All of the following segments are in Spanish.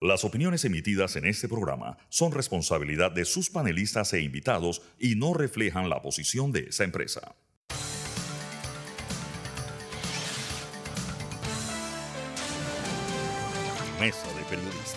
Las opiniones emitidas en este programa son responsabilidad de sus panelistas e invitados y no reflejan la posición de esa empresa. Mesa de Periodistas.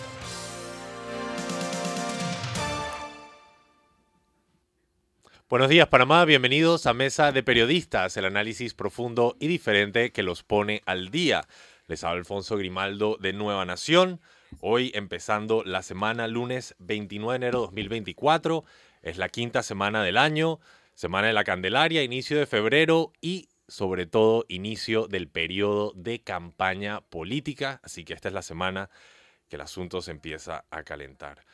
Buenos días Panamá, bienvenidos a Mesa de Periodistas, el análisis profundo y diferente que los pone al día. Les habla Alfonso Grimaldo de Nueva Nación. Hoy empezando la semana lunes 29 de enero de 2024. Es la quinta semana del año, semana de la Candelaria, inicio de febrero y sobre todo inicio del periodo de campaña política. Así que esta es la semana que el asunto se empieza a calentar.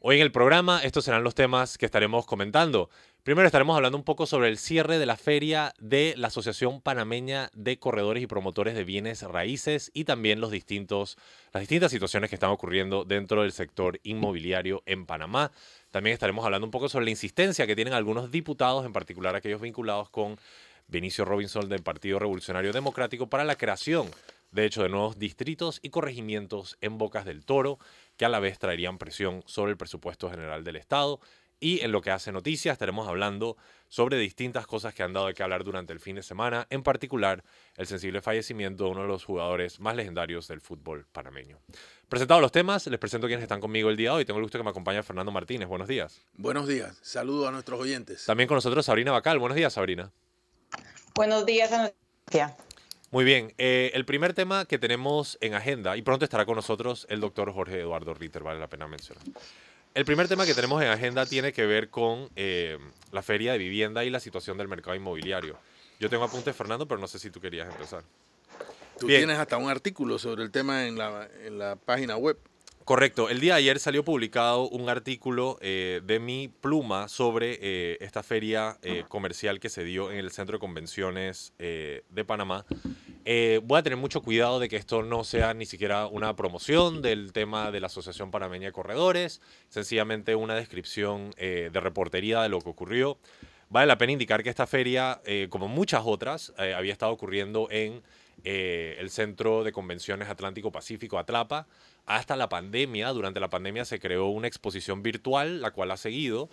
Hoy en el programa estos serán los temas que estaremos comentando. Primero estaremos hablando un poco sobre el cierre de la feria de la Asociación Panameña de Corredores y Promotores de Bienes Raíces y también los distintos, las distintas situaciones que están ocurriendo dentro del sector inmobiliario en Panamá. También estaremos hablando un poco sobre la insistencia que tienen algunos diputados, en particular aquellos vinculados con Benicio Robinson del Partido Revolucionario Democrático, para la creación, de hecho, de nuevos distritos y corregimientos en Bocas del Toro, que a la vez traerían presión sobre el presupuesto general del Estado y en lo que hace noticias estaremos hablando sobre distintas cosas que han dado de qué hablar durante el fin de semana, en particular el sensible fallecimiento de uno de los jugadores más legendarios del fútbol panameño. Presentados los temas, les presento quienes están conmigo el día de hoy. Tengo el gusto que me acompañe Fernando Martínez. Buenos días. Buenos días. Saludos a nuestros oyentes. También con nosotros Sabrina Bacal. Buenos días, Sabrina. Buenos días a Muy bien, eh, el primer tema que tenemos en agenda, y pronto estará con nosotros el doctor Jorge Eduardo Ritter, vale la pena mencionar. El primer tema que tenemos en agenda tiene que ver con eh, la feria de vivienda y la situación del mercado inmobiliario. Yo tengo apuntes, Fernando, pero no sé si tú querías empezar. Tú tienes hasta un artículo sobre el tema en la, en la página web. Correcto. El día de ayer salió publicado un artículo eh, de mi pluma sobre eh, esta feria comercial que se dio en el Centro de Convenciones de Panamá eh, voy a tener mucho cuidado de que esto no sea ni siquiera una promoción del tema de la Asociación Panameña de Corredores, sencillamente una descripción eh, de reportería de lo que ocurrió. Vale la pena indicar que esta feria, eh, como muchas otras, había estado ocurriendo en el Centro de Convenciones Atlántico Pacífico, Atlapa, hasta la pandemia. Durante la pandemia se creó una exposición virtual, la cual ha seguido,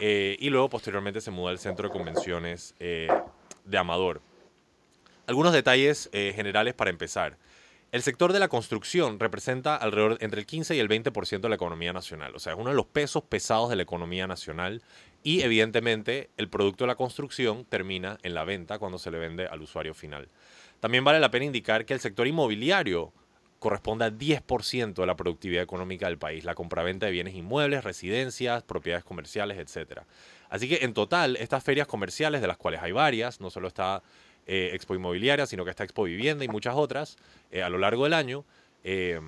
y luego posteriormente se mudó al Centro de Convenciones de Amador. Algunos detalles eh, generales para empezar. El sector de la construcción representa alrededor entre el 15 y el 20% de la economía nacional, o sea, es uno de los pesos pesados de la economía nacional y evidentemente el producto de la construcción termina en la venta cuando se le vende al usuario final. También vale la pena indicar que el sector inmobiliario corresponde al 10% de la productividad económica del país, la compraventa de bienes inmuebles, residencias, propiedades comerciales, etc. Así que en total, estas ferias comerciales, de las cuales hay varias, no solo está eh, Expo Inmobiliaria, sino que está Expo Vivienda y muchas otras eh, a lo largo del año, eh,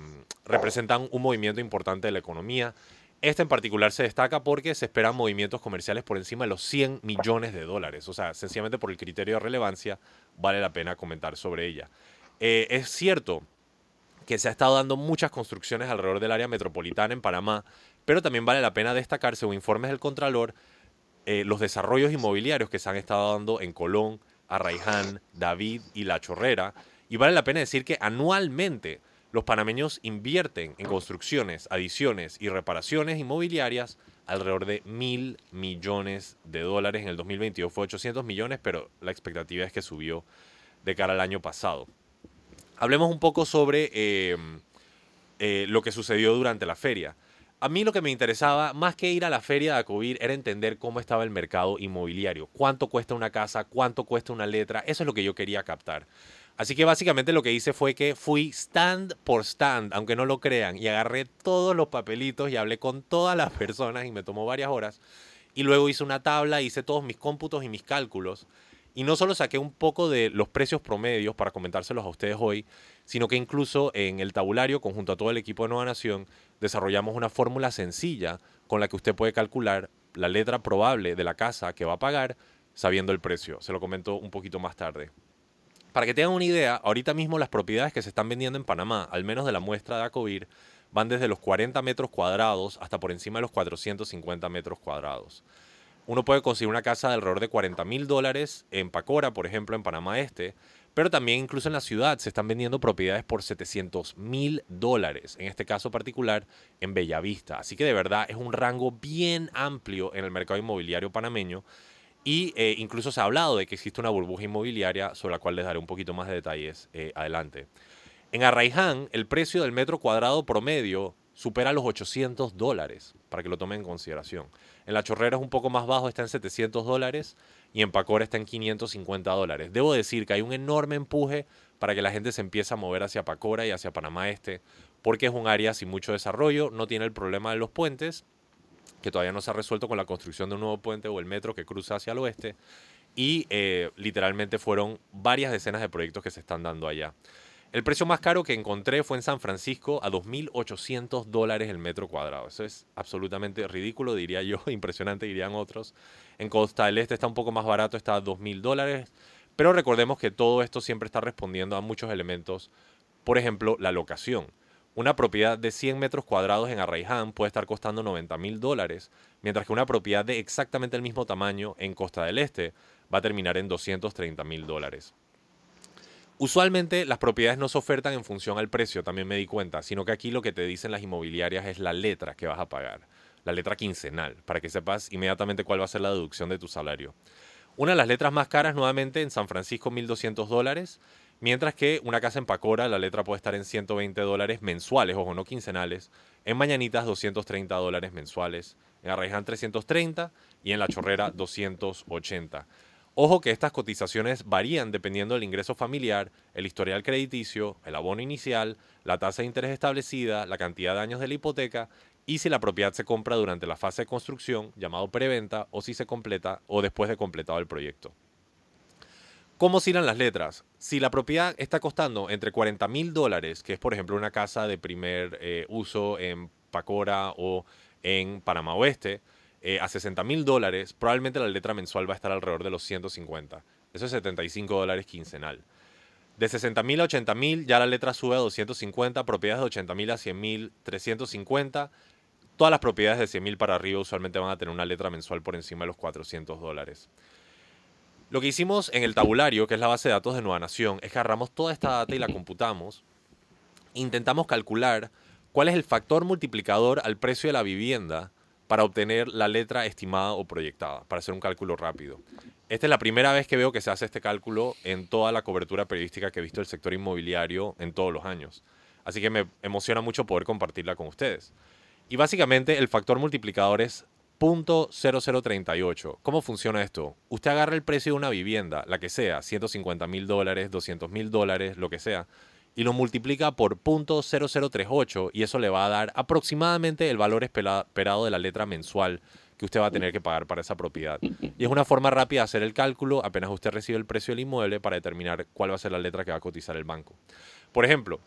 representan un movimiento importante de la economía. Este en particular se destaca porque se esperan movimientos comerciales por encima de los 100 millones de dólares. O sea, sencillamente por el criterio de relevancia, vale la pena comentar sobre ella. es cierto que se ha estado dando muchas construcciones alrededor del área metropolitana en Panamá, pero también vale la pena destacar, según informes del Contralor, los desarrollos inmobiliarios que se han estado dando en Colón, Arraiján, David y La Chorrera. Y vale la pena decir que anualmente los panameños invierten en construcciones, adiciones y reparaciones inmobiliarias alrededor de mil millones de dólares. En el 2022 fue 800 millones, pero la expectativa es que subió de cara al año pasado. Hablemos un poco sobre eh, eh, lo que sucedió durante la feria a mí lo que me interesaba, más que ir a la feria de Acovir, era entender cómo estaba el mercado inmobiliario. Cuánto cuesta una casa, cuánto cuesta una letra. Eso es lo que yo quería captar. Así que básicamente lo que hice fue que fui stand por stand, aunque no lo crean, y agarré todos los papelitos y hablé con todas las personas y me tomó varias horas. Y luego hice una tabla, hice todos mis cómputos y mis cálculos. Y no solo saqué un poco de los precios promedios para comentárselos a ustedes hoy, sino que incluso en el tabulario, conjunto a todo el equipo de Nueva Nación, desarrollamos una fórmula sencilla con la que usted puede calcular la letra probable de la casa que va a pagar sabiendo el precio. Se lo comento un poquito más tarde. Para que tengan una idea, ahorita mismo las propiedades que se están vendiendo en Panamá, al menos de la muestra de Acovir, van desde los 40 metros cuadrados hasta por encima de los 450 metros cuadrados. Uno puede conseguir una casa de alrededor de 40 mil dólares en Pacora, por ejemplo, en Panamá Este, pero también incluso en la ciudad se están vendiendo propiedades por 700 mil dólares, en este caso particular en Bellavista. Así que de verdad es un rango bien amplio en el mercado inmobiliario panameño y eh, incluso se ha hablado de que existe una burbuja inmobiliaria sobre la cual les daré un poquito más de detalles eh, adelante. En Arraiján, el precio del metro cuadrado promedio supera los 800 dólares, para que lo tomen en consideración. En La Chorrera es un poco más bajo, está en 700 dólares y en Pacora está en 550 dólares. Debo decir que hay un enorme empuje para que la gente se empiece a mover hacia Pacora y hacia Panamá Este, porque es un área sin mucho desarrollo, no tiene el problema de los puentes, que todavía no se ha resuelto con la construcción de un nuevo puente o el metro que cruza hacia el oeste, y eh, literalmente fueron varias decenas de proyectos que se están dando allá. El precio más caro que encontré fue en San Francisco a 2.800 dólares el metro cuadrado. Eso es absolutamente ridículo, diría yo, impresionante, dirían otros. En Costa del Este está un poco más barato, está a 2.000 dólares. Pero recordemos que todo esto siempre está respondiendo a muchos elementos. Por ejemplo, la locación. Una propiedad de 100 metros cuadrados en Arraiján puede estar costando 90 mil dólares, mientras que una propiedad de exactamente el mismo tamaño en Costa del Este va a terminar en 230 mil dólares. Usualmente las propiedades no se ofertan en función al precio, también me di cuenta, sino que aquí lo que te dicen las inmobiliarias es la letra que vas a pagar, la letra quincenal, para que sepas inmediatamente cuál va a ser la deducción de tu salario. Una de las letras más caras nuevamente en San Francisco 1.200 dólares, mientras que una casa en Pacora la letra puede estar en 120 dólares mensuales, ojo, no quincenales, en Mañanitas 230 dólares mensuales, en Arraiján 330 y en La Chorrera 280. Ojo que estas cotizaciones varían dependiendo del ingreso familiar, el historial crediticio, el abono inicial, la tasa de interés establecida, la cantidad de años de la hipoteca y si la propiedad se compra durante la fase de construcción, llamado preventa, o si se completa o después de completado el proyecto. ¿Cómo oscilan las letras? Si la propiedad está costando entre 40 mil dólares, que es por ejemplo una casa de primer eh, uso en Pacora o en Panamá Oeste, eh, a 60 mil dólares, probablemente la letra mensual va a estar alrededor de los 150. Eso es 75 dólares quincenal. De 60 mil a 80 mil, ya la letra sube a 250, propiedades de 80 mil a 100 mil, 350. Todas las propiedades de 100 mil para arriba usualmente van a tener una letra mensual por encima de los 400 dólares. Lo que hicimos en el tabulario, que es la base de datos de Nueva Nación, es que agarramos toda esta data y la computamos. Intentamos calcular cuál es el factor multiplicador al precio de la vivienda para obtener la letra estimada o proyectada, para hacer un cálculo rápido. Esta es la primera vez que veo que se hace este cálculo en toda la cobertura periodística que he visto del sector inmobiliario en todos los años. Así que me emociona mucho poder compartirla con ustedes. Y básicamente el factor multiplicador es .0038. ¿Cómo funciona esto? Usted agarra el precio de una vivienda, la que sea, 150 mil dólares, 200 mil dólares, lo que sea, y lo multiplica por .0038 y eso le va a dar aproximadamente el valor esperado de la letra mensual que usted va a tener que pagar para esa propiedad. Y es una forma rápida de hacer el cálculo apenas usted recibe el precio del inmueble para determinar cuál va a ser la letra que va a cotizar el banco. Por ejemplo,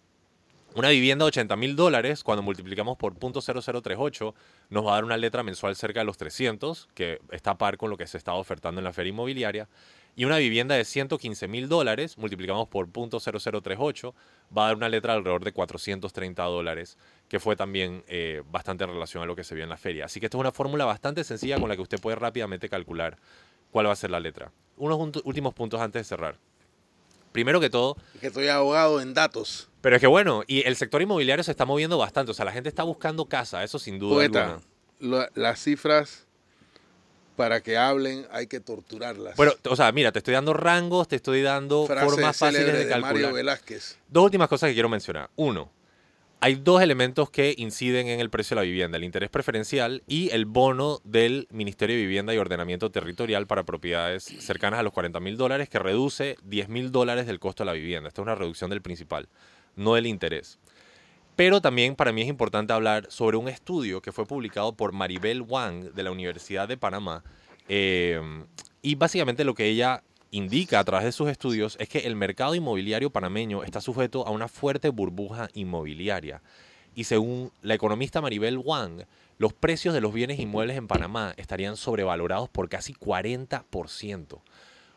una vivienda de 80 mil dólares, cuando multiplicamos por .0038, nos va a dar una letra mensual cerca de los 300, que está a par con lo que se está ofertando en la feria inmobiliaria. Y una vivienda de 115 mil dólares, multiplicamos por .0038, va a dar una letra alrededor de 430 dólares, que fue también eh, bastante en relación a lo que se vio en la feria. Así que esta es una fórmula bastante sencilla con la que usted puede rápidamente calcular cuál va a ser la letra. Unos últimos puntos antes de cerrar. Primero que todo... Es que estoy abogado en datos. Pero es que bueno, y el sector inmobiliario se está moviendo bastante, o sea, la gente está buscando casa, eso sin duda Poeta, las cifras para que hablen hay que torturarlas. Bueno, o sea, mira, te estoy dando rangos, te estoy dando formas fáciles de, calcular. Mario Velázquez. Dos últimas cosas que quiero mencionar. Uno, hay dos elementos que inciden en el precio de la vivienda, el interés preferencial y el bono del Ministerio de Vivienda y Ordenamiento Territorial para propiedades cercanas a los 40 mil dólares, que reduce 10 mil dólares del costo de la vivienda. Esta es una reducción del principal, no del interés. Pero también para mí es importante hablar sobre un estudio que fue publicado por Maribel Wang de la Universidad de Panamá. Eh, y básicamente lo que ella indica a través de sus estudios es que el mercado inmobiliario panameño está sujeto a una fuerte burbuja inmobiliaria. Y según la economista Maribel Wang, los precios de los bienes inmuebles en Panamá estarían sobrevalorados por casi 40%.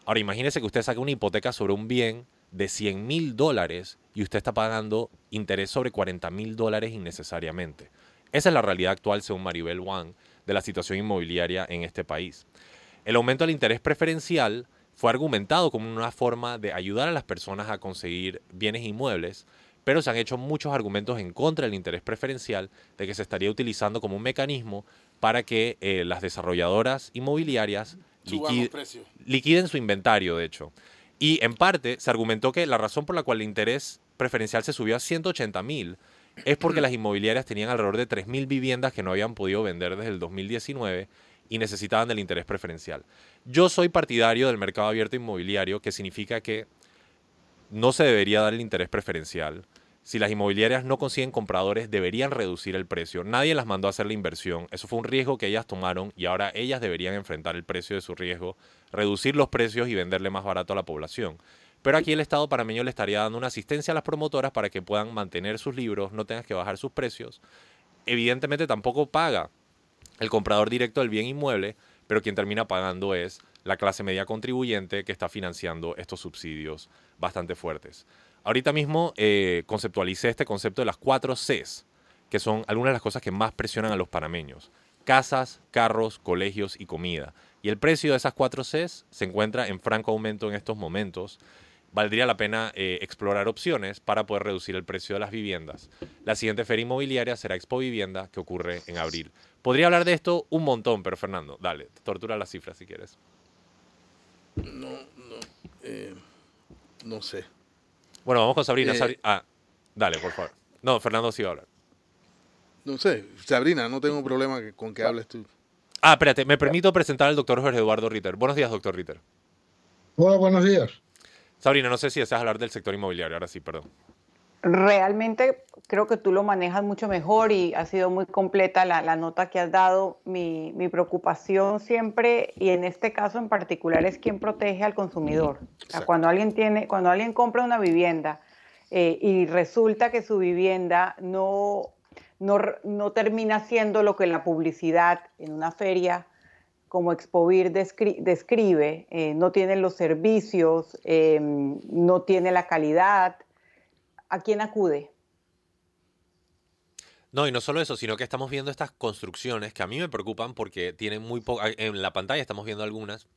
Ahora imagínese que usted saque una hipoteca sobre un bien de 100 mil dólares y usted está pagando interés sobre 40 mil dólares innecesariamente. Esa es la realidad actual, según Maribel Wang, de la situación inmobiliaria en este país. El aumento del interés preferencial fue argumentado como una forma de ayudar a las personas a conseguir bienes inmuebles, pero se han hecho muchos argumentos en contra del interés preferencial de que se estaría utilizando como un mecanismo para que eh, las desarrolladoras inmobiliarias liquiden su inventario, de hecho. Y en parte se argumentó que la razón por la cual el interés preferencial se subió a 180 mil es porque las inmobiliarias tenían alrededor de 3 mil viviendas que no habían podido vender desde el 2019 y necesitaban del interés preferencial. Yo soy partidario del mercado abierto inmobiliario, que significa que no se debería dar el interés preferencial. Si las inmobiliarias no consiguen compradores, deberían reducir el precio. Nadie las mandó a hacer la inversión. Eso fue un riesgo que ellas tomaron y ahora ellas deberían enfrentar el precio de su riesgo, reducir los precios y venderle más barato a la población. Pero aquí el Estado panameño le estaría dando una asistencia a las promotoras para que puedan mantener sus libros, no tengas que bajar sus precios. Evidentemente tampoco paga el comprador directo del bien inmueble, pero quien termina pagando es la clase media contribuyente que está financiando estos subsidios bastante fuertes. Ahorita mismo eh, conceptualicé este concepto de las cuatro Cs, que son algunas de las cosas que más presionan a los panameños. Casas, carros, colegios y comida. Y el precio de esas cuatro Cs se encuentra en franco aumento en estos momentos. Valdría la pena eh, explorar opciones para poder reducir el precio de las viviendas. La siguiente feria inmobiliaria será Expo Vivienda, que ocurre en abril. Podría hablar de esto un montón, pero Fernando, dale, tortura las cifras si quieres. No, no, eh, no sé. Bueno, vamos con Sabrina. Eh, Sabri- ah, dale, por favor. No, Fernando sí va a hablar. No sé. Sabrina, no tengo problema con que hables tú. Ah, espérate, me permito presentar al doctor Jorge Eduardo Ritter. Buenos días, doctor Ritter. Hola, buenos días. Sabrina, no sé si deseas hablar del sector inmobiliario, ahora sí, perdón. Realmente creo que tú lo manejas mucho mejor y ha sido muy completa la, la nota que has dado. Mi, mi preocupación siempre, y en este caso en particular, es quién protege al consumidor. O sea, Exacto. cuando alguien tiene, cuando alguien compra una vivienda eh, y resulta que su vivienda no, no, no termina siendo lo que la publicidad en una feria como Expovir descri- describe, eh, no tiene los servicios, eh, no tiene la calidad, ¿a quién acude? No, y no solo eso, sino que estamos viendo estas construcciones que a mí me preocupan porque tienen muy poco. En la pantalla estamos viendo algunas.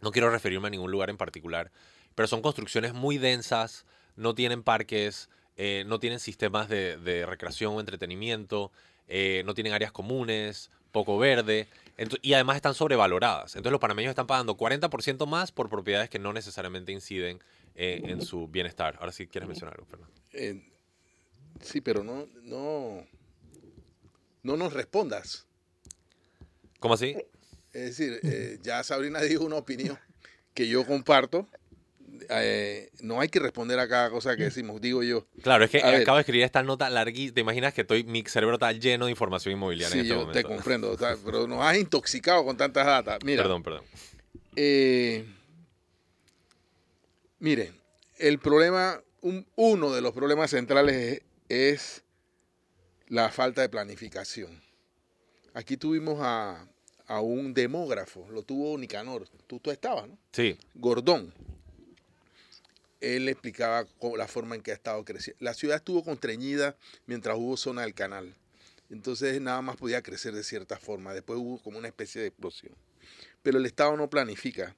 No quiero referirme a ningún lugar en particular, pero son construcciones muy densas, no tienen parques, eh, no tienen sistemas de, recreación o entretenimiento, no tienen áreas comunes, poco verde, y además están sobrevaloradas. Entonces los panameños están pagando 40% más por propiedades que no necesariamente inciden eh, en su bienestar. Ahora sí quieres mencionar algo, Fernando. Eh, sí, pero no, no, no nos respondas. ¿Cómo así? Es decir, eh, ya Sabrina dijo una opinión que yo comparto. Eh, no hay que responder a cada cosa que decimos, digo yo. Claro, es que A ver. acabo de escribir esta nota larguísima. ¿Te imaginas que estoy, mi cerebro está lleno de información inmobiliaria Sí, en este yo momento? te comprendo, o sea, pero nos has intoxicado con tantas datas. Mira, Perdón, perdón. Eh, miren, el problema, un- uno de los problemas centrales es, es la falta de planificación. Aquí tuvimos a, a un demógrafo, lo tuvo Nicanor, tú, tú estabas, ¿no? Sí, Gordón. Él explicaba la forma en que ha estado creciendo. La ciudad estuvo constreñida mientras hubo zona del canal. Entonces nada más podía crecer de cierta forma. Después hubo como una especie de explosión. Pero el Estado no planifica.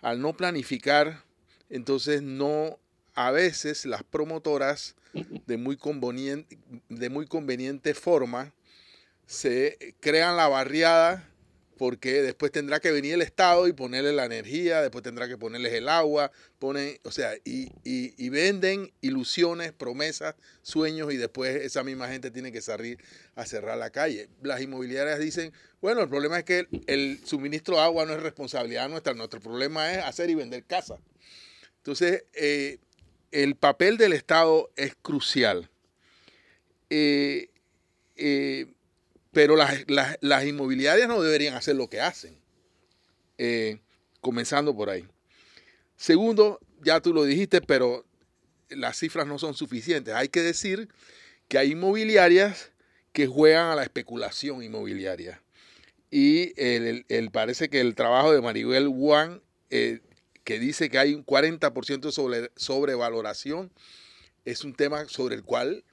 Al no planificar, entonces no, a veces las promotoras de muy conveniente, de muy conveniente forma se crean la barriada porque después tendrá que venir el Estado y ponerle la energía, después tendrá que ponerles el agua, ponen, o sea, y, y- venden ilusiones, promesas, sueños y después esa misma gente tiene que salir a cerrar la calle. Las inmobiliarias dicen, bueno, el problema es que el, suministro de agua no es responsabilidad nuestra, nuestro problema es hacer y vender casas. Entonces, eh, el papel del Estado es crucial. Eh, eh, pero las, las- las inmobiliarias no deberían hacer lo que hacen. Eh, comenzando por ahí. Segundo, ya tú lo dijiste, pero las cifras no son suficientes. Hay que decir que hay inmobiliarias que juegan a la especulación inmobiliaria. Y el, el- parece que el trabajo de Maribel Juan, eh, que dice que hay un 40% sobre, sobrevaloración, es un tema sobre el cual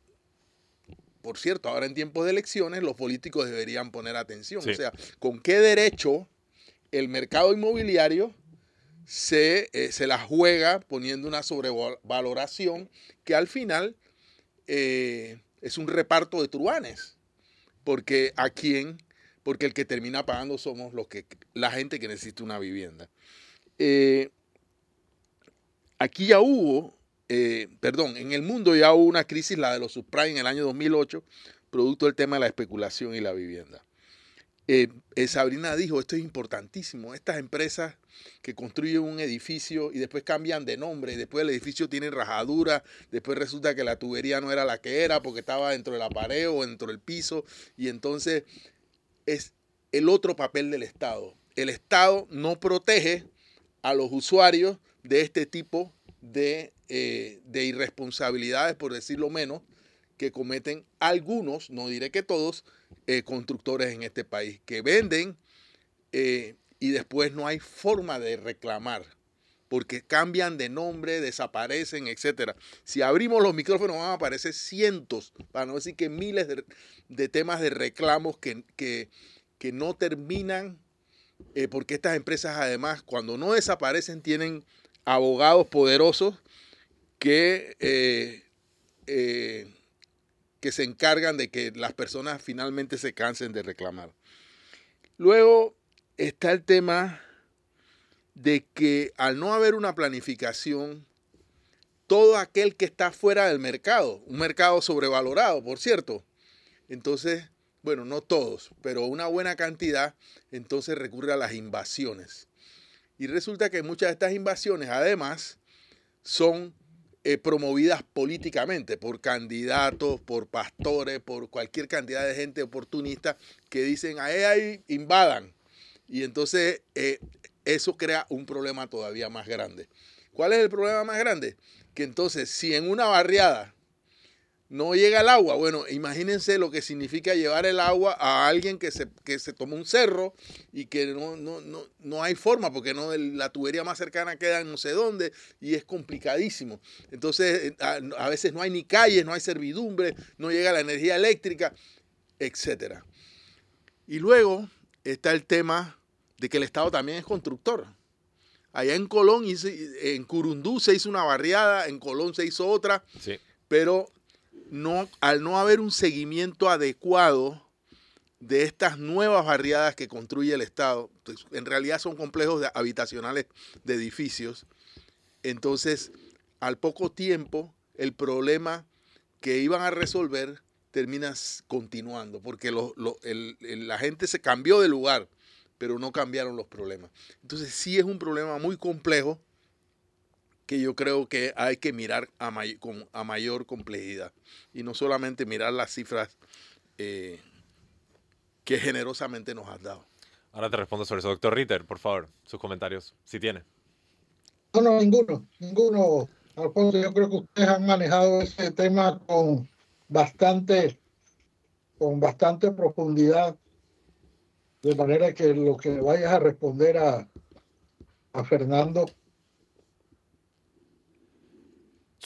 por cierto, ahora en tiempos de elecciones los políticos deberían poner atención. Sí. O sea, ¿con qué derecho el mercado inmobiliario se, eh, se la juega poniendo una sobrevaloración que al final eh, es un reparto de truanes. Porque a quién, porque el que termina pagando somos los que, la gente que necesita una vivienda. Eh, aquí ya hubo, perdón, en el mundo ya hubo una crisis, la de los subprime en el año 2008, producto del tema de la especulación y la vivienda. Eh, eh, Sabrina dijo, esto es importantísimo, estas empresas que construyen un edificio y después cambian de nombre, y después el edificio tiene rajadura, después resulta que la tubería no era la que era porque estaba dentro de la pared o dentro del piso, y entonces es el otro papel del Estado. El Estado no protege a los usuarios de este tipo de, eh, de irresponsabilidades, por decirlo menos, que cometen algunos, no diré que todos, eh, constructores en este país, que venden eh, y después no hay forma de reclamar, porque cambian de nombre, desaparecen, etc. Si abrimos los micrófonos van a aparecer cientos, para no decir que miles de, temas de reclamos que, que, no terminan, porque estas empresas además cuando no desaparecen tienen abogados poderosos que que se encargan de que las personas finalmente se cansen de reclamar. Luego está el tema de que al no haber una planificación, todo aquel que está fuera del mercado, un mercado sobrevalorado, por cierto, entonces, bueno, no todos, pero una buena cantidad, entonces recurre a las invasiones. Y resulta que muchas de estas invasiones, además, son eh, promovidas políticamente por candidatos, por pastores, por cualquier cantidad de gente oportunista que dicen, ahí, ahí invadan. Y entonces eh, eso crea un problema todavía más grande. ¿Cuál es el problema más grande? Que entonces si en una barriada no llega el agua. Bueno, imagínense lo que significa llevar el agua a alguien que se, que se toma un cerro y que no, no, no, no hay forma porque no, la tubería más cercana queda en no sé dónde y es complicadísimo. Entonces, eh, a, veces no hay ni calles, no hay servidumbre, no llega la energía eléctrica, etc. Y luego está el tema de que el Estado también es constructor. Allá en Colón, en Curundú se hizo una barriada, en Colón se hizo otra, sí. pero no, al no haber un seguimiento adecuado de estas nuevas barriadas que construye el Estado, pues, en realidad son complejos habitacionales de edificios, entonces al poco tiempo el problema que iban a resolver termina continuando, porque la gente se cambió de lugar, pero no cambiaron los problemas. Entonces sí es un problema muy complejo que yo creo que hay que mirar a, con, a mayor complejidad y no solamente mirar las cifras eh, que generosamente nos has dado. Ahora te respondo sobre eso. Doctor Ritter, por favor, sus comentarios, si tiene. No, no, ninguno, ninguno. Alfonso, yo creo que ustedes han manejado ese tema con bastante, con bastante profundidad, de manera que lo que vayas a responder a, a Fernando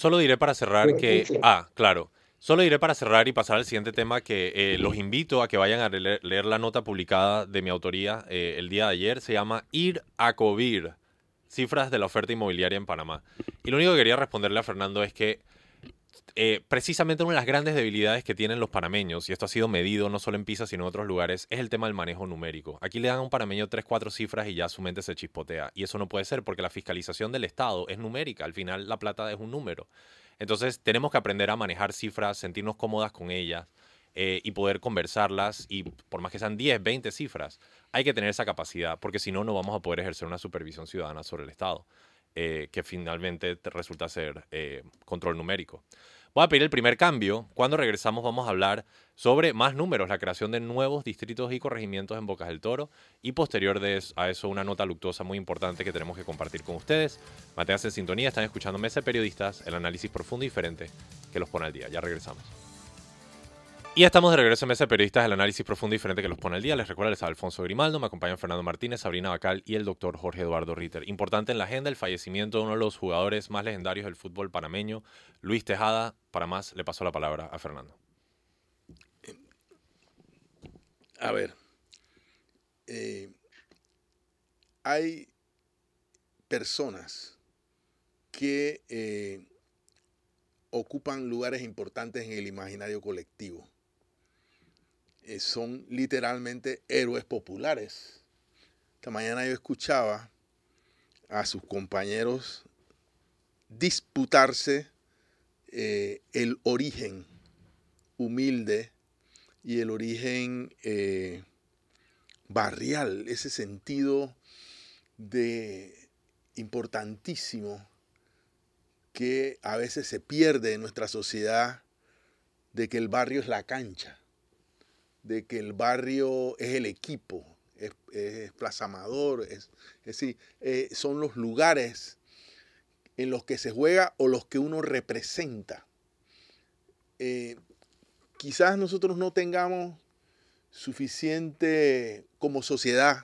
Solo diré para cerrar que... Ah, claro. Solo diré para cerrar y pasar al siguiente tema que eh, los invito a que vayan a leer, la nota publicada de mi autoría eh, el día de ayer. Se llama Ir a Covir, cifras de la oferta inmobiliaria en Panamá. Y lo único que quería responderle a Fernando es que eh, precisamente una de las grandes debilidades que tienen los panameños, y esto ha sido medido no solo en PISA, sino en otros lugares, es el tema del manejo numérico. Aquí le dan a un panameño tres, cuatro cifras y ya su mente se chispotea. Y eso no puede ser porque la fiscalización del Estado es numérica. Al final la plata es un número. Entonces tenemos que aprender a manejar cifras, sentirnos cómodas con ellas eh, y poder conversarlas. Y por más que sean 10, 20 cifras, hay que tener esa capacidad porque si no, no vamos a poder ejercer una supervisión ciudadana sobre el Estado. Eh, que finalmente resulta ser control numérico. Voy a pedir el primer cambio. Cuando regresamos vamos a hablar sobre más números, la creación de nuevos distritos y corregimientos en Bocas del Toro y posterior a eso una nota luctuosa muy importante que tenemos que compartir con ustedes. Manténganse en sintonía, están escuchando Mesa Periodistas, el análisis profundo y diferente que los pone al día. Ya regresamos. Y estamos de regreso en Mesa de Periodistas, el análisis profundo y diferente que los pone el día. Les recuerdo, les Alfonso Grimaldo, me acompañan Fernando Martínez, Sabrina Bacal y el doctor Jorge Eduardo Ritter. Importante en la agenda el fallecimiento de uno de los jugadores más legendarios del fútbol panameño, Luis Tejada. Para más, le paso la palabra a Fernando. A ver, eh, hay personas que eh, ocupan lugares importantes en el imaginario colectivo. Eh, son literalmente héroes populares. Esta mañana yo escuchaba a sus compañeros disputarse eh, el origen humilde y el origen eh, barrial, ese sentido de importantísimo que a veces se pierde en nuestra sociedad de que el barrio es la cancha, de que el barrio es el equipo, es, es Amador, es, decir, eh, son los lugares en los que se juega o los que uno representa. Eh, quizás nosotros no tengamos suficiente, como sociedad,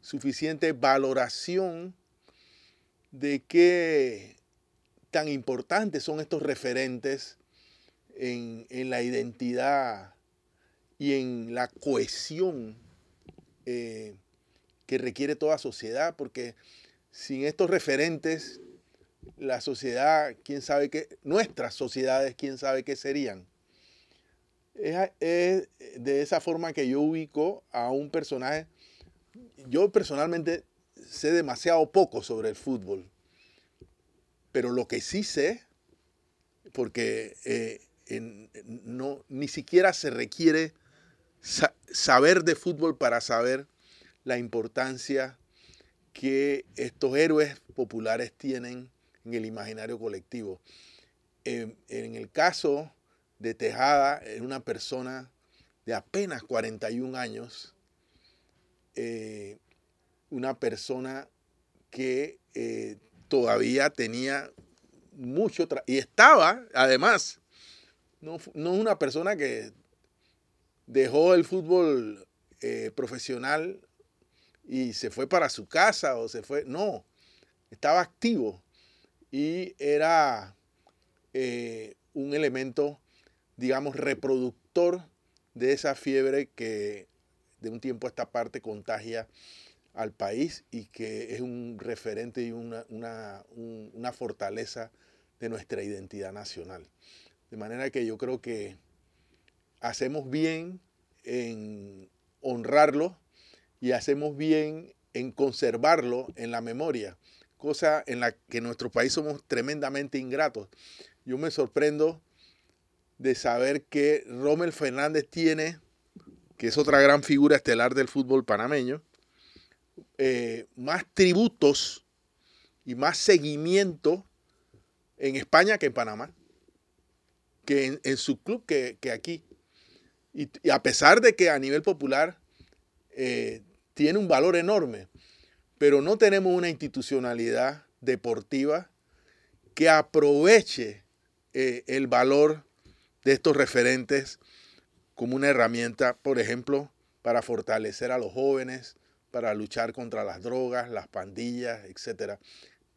suficiente valoración de qué tan importantes son estos referentes en, la identidad y en la cohesión eh, que requiere toda sociedad, porque sin estos referentes, la sociedad, quién sabe qué, nuestras sociedades, quién sabe qué serían. Es, de esa forma que yo ubico a un personaje. Yo personalmente sé demasiado poco sobre el fútbol, pero lo que sí sé, porque eh, no, ni siquiera se requiere saber de fútbol para saber la importancia que estos héroes populares tienen en el imaginario colectivo. en el caso de Tejada, es una persona de apenas 41 años, eh, una persona que eh, todavía tenía mucho y estaba, además, no, no, es una persona que dejó el fútbol eh, profesional y se fue para su casa o se fue, no, estaba activo y era un elemento digamos, reproductor de esa fiebre que de un tiempo a esta parte contagia al país y que es un referente y una, una, fortaleza de nuestra identidad nacional. De manera que yo creo que hacemos bien en honrarlo y hacemos bien en conservarlo en la memoria, cosa en la que en nuestro país somos tremendamente ingratos. Yo me sorprendo de saber que Rommel Fernández tiene, que es otra gran figura estelar del fútbol panameño, eh, más tributos y más seguimiento en España que en Panamá, que en, su club que, aquí. Y, a pesar de que a nivel popular eh, tiene un valor enorme, pero no tenemos una institucionalidad deportiva que aproveche eh, el valor de estos referentes como una herramienta, por ejemplo, para fortalecer a los jóvenes, para luchar contra las drogas, las pandillas, etcétera,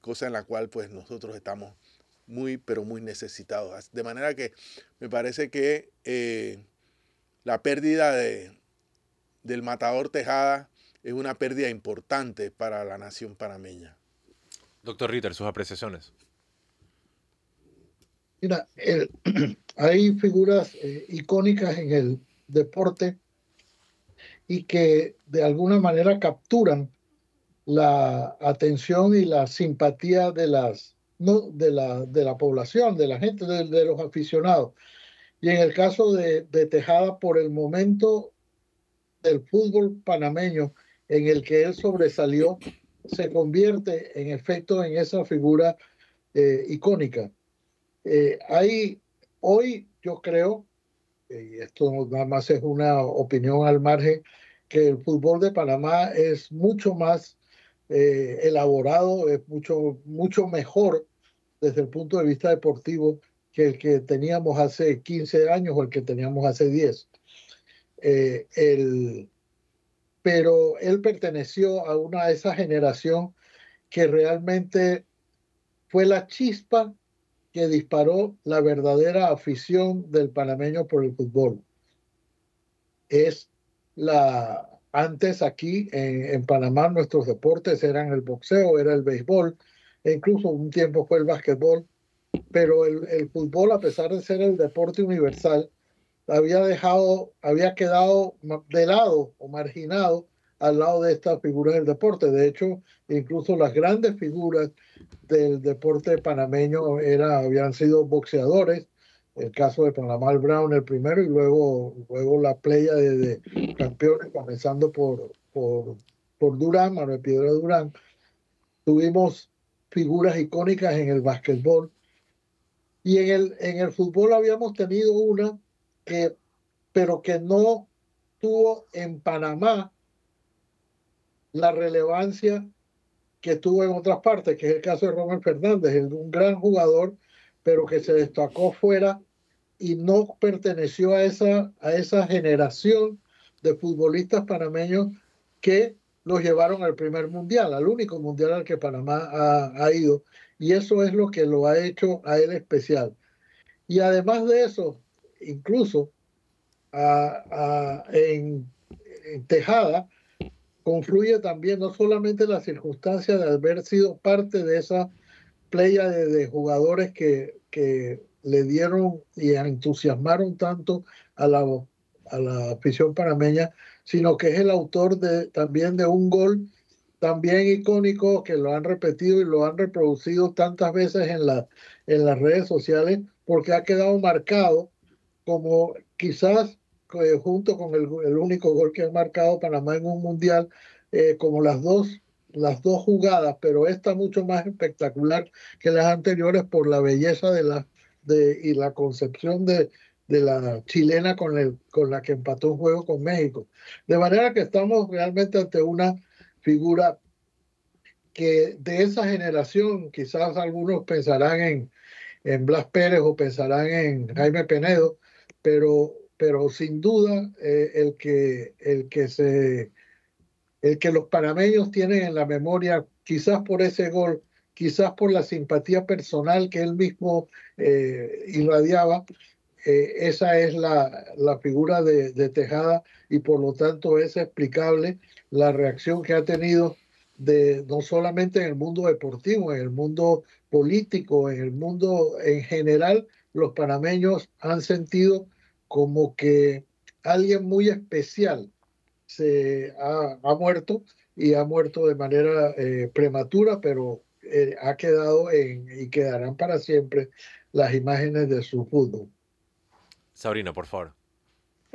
cosa en la cual pues nosotros estamos muy pero muy necesitados. De manera que me parece que eh, la pérdida de, del matador Tejada es una pérdida importante para la nación panameña. Doctor Ritter, sus apreciaciones. Mira, hay figuras eh, icónicas en el deporte y que de alguna manera capturan la atención y la simpatía de las no, de la, de la población, de la gente, de, los aficionados. Y en el caso de, Tejada, por el momento del fútbol panameño en el que él sobresalió, se convierte en efecto en esa figura eh, icónica. Eh, hoy, yo creo, y esto nada más es una opinión al margen, que el fútbol de Panamá es mucho más eh, elaborado, es mucho, mucho mejor desde el punto de vista deportivo que el que teníamos hace 15 años o el que teníamos hace 10. Eh, el, pero él perteneció a una de esa generación que realmente fue la chispa que disparó la verdadera afición del panameño por el fútbol. Es la antes aquí en, Panamá nuestros deportes eran el boxeo, era el béisbol, e incluso un tiempo fue el básquetbol, pero el, el, fútbol, a pesar de ser el deporte universal, había dejado, había quedado de lado o marginado al lado de estas figuras del deporte. De hecho, incluso las grandes figuras del deporte panameño era, habían sido boxeadores. El caso de Panamá Brown el primero y luego, luego la playa de, campeones, comenzando por, por, por Durán, Manuel Piedra Durán. Tuvimos figuras icónicas en el básquetbol. Y en el, en el fútbol habíamos tenido una que, pero que no tuvo en Panamá la relevancia que tuvo en otras partes, que es el caso de Román Fernández, un gran jugador, pero que se destacó fuera y no perteneció a esa, a esa generación de futbolistas panameños que los llevaron al primer mundial, al único mundial al que Panamá ha, ido. Y eso es lo que lo ha hecho a él especial. Y además de eso, incluso en, Tejada, confluye también no solamente la circunstancia de haber sido parte de esa playa de, jugadores que, que, le dieron y entusiasmaron tanto a la, a la afición panameña, sino que es el autor de, también de un gol también icónico que lo han repetido y lo han reproducido tantas veces en, la, en las redes sociales porque ha quedado marcado como quizás eh, junto con el, el, único gol que ha marcado Panamá en un mundial, eh, como las dos, las dos jugadas, pero esta mucho más espectacular que las anteriores por la belleza de la, de, y la concepción de, de la chilena con, el, con la que empató un juego con México. De manera que estamos realmente ante una figura que de esa generación, quizás algunos pensarán en, en Blas Pérez o pensarán en Jaime Penedo, pero, pero sin duda eh, el, que, el, que se, el que los panameños tienen en la memoria, quizás por ese gol, quizás por la simpatía personal que él mismo eh, irradiaba, eh, esa es la, la figura de, de, Tejada y por lo tanto es explicable la reacción que ha tenido de no solamente en el mundo deportivo, en el mundo político, en el mundo en general, los panameños han sentido como que alguien muy especial se ha, muerto y ha muerto de manera eh, prematura, pero eh, ha quedado y quedarán para siempre las imágenes de su fútbol. Sabrina, por favor.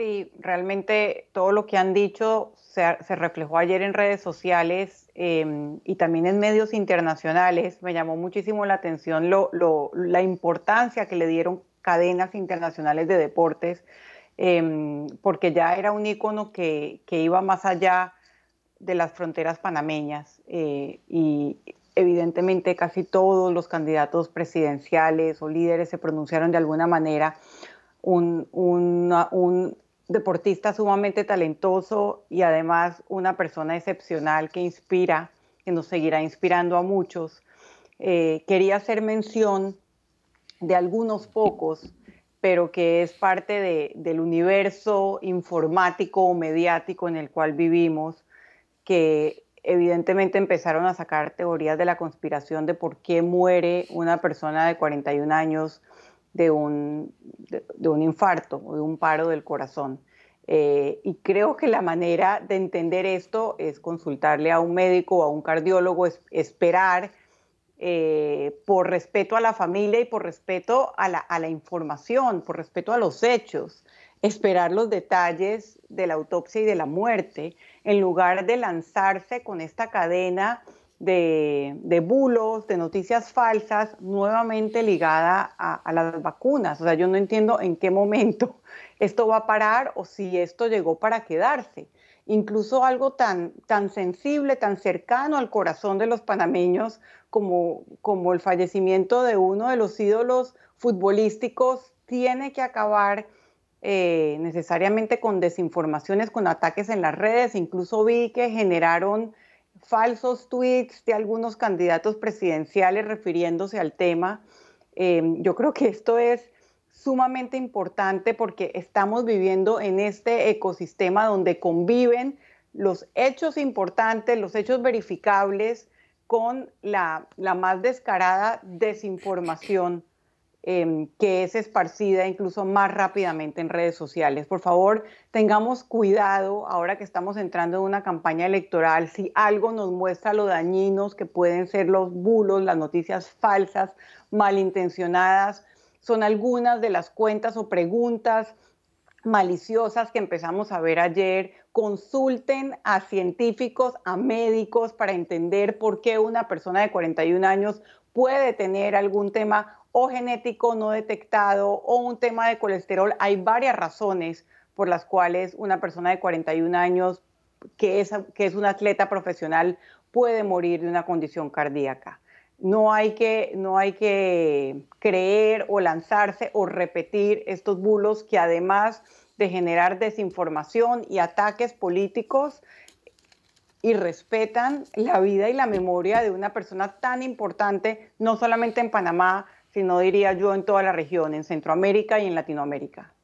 Sí, realmente todo lo que han dicho se, reflejó ayer en redes sociales em, y también en medios internacionales. Me llamó muchísimo la atención lo, la importancia que le dieron cadenas internacionales de deportes, em, porque ya era un icono que, iba más allá de las fronteras panameñas eh, y evidentemente casi todos los candidatos presidenciales o líderes se pronunciaron de alguna manera. Un deportista sumamente talentoso y además una persona excepcional que inspira, que nos seguirá inspirando a muchos. Eh, quería hacer mención de algunos pocos, pero que es parte del universo informático o mediático en el cual vivimos, que evidentemente empezaron a sacar teorías de la conspiración de por qué muere una persona de 41 años de un, de, un infarto o de un paro del corazón. Eh, y creo que la manera de entender esto es consultarle a un médico o a un cardiólogo, esperar eh, por respeto a la familia y por respeto a la, información, por respeto a los hechos, esperar los detalles de la autopsia y de la muerte, en lugar de lanzarse con esta cadena de, bulos, de noticias falsas, nuevamente ligada a, las vacunas. O sea, yo no entiendo en qué momento esto va a parar o si esto llegó para quedarse incluso algo tan, tan sensible, tan cercano al corazón de los panameños como, como el fallecimiento de uno de los ídolos futbolísticos, tiene que acabar eh, necesariamente con desinformaciones, con ataques en las redes. Incluso vi que generaron falsos tweets de algunos candidatos presidenciales refiriéndose al tema. Eh, yo creo que esto es sumamente importante porque estamos viviendo en este ecosistema donde conviven los hechos importantes, los hechos verificables con la, más descarada desinformación em, que es esparcida incluso más rápidamente en redes sociales. Por favor, tengamos cuidado ahora que estamos entrando en una campaña electoral. Si algo nos muestra lo dañinos que pueden ser los bulos, las noticias falsas, malintencionadas, son algunas de las cuentas o preguntas maliciosas que empezamos a ver ayer, consulten a científicos, a médicos para entender por qué una persona de 41 años puede tener algún tema o genético no detectado o un tema de colesterol. Hay varias razones por las cuales una persona de 41 años que es, que es un atleta profesional puede morir de una condición cardíaca. No hay, que, no hay que creer o lanzarse o repetir estos bulos que además de generar desinformación y ataques políticos y respetan la vida y la memoria de una persona tan importante, no solamente en Panamá, sino diría yo en toda la región, en Centroamérica y en Latinoamérica.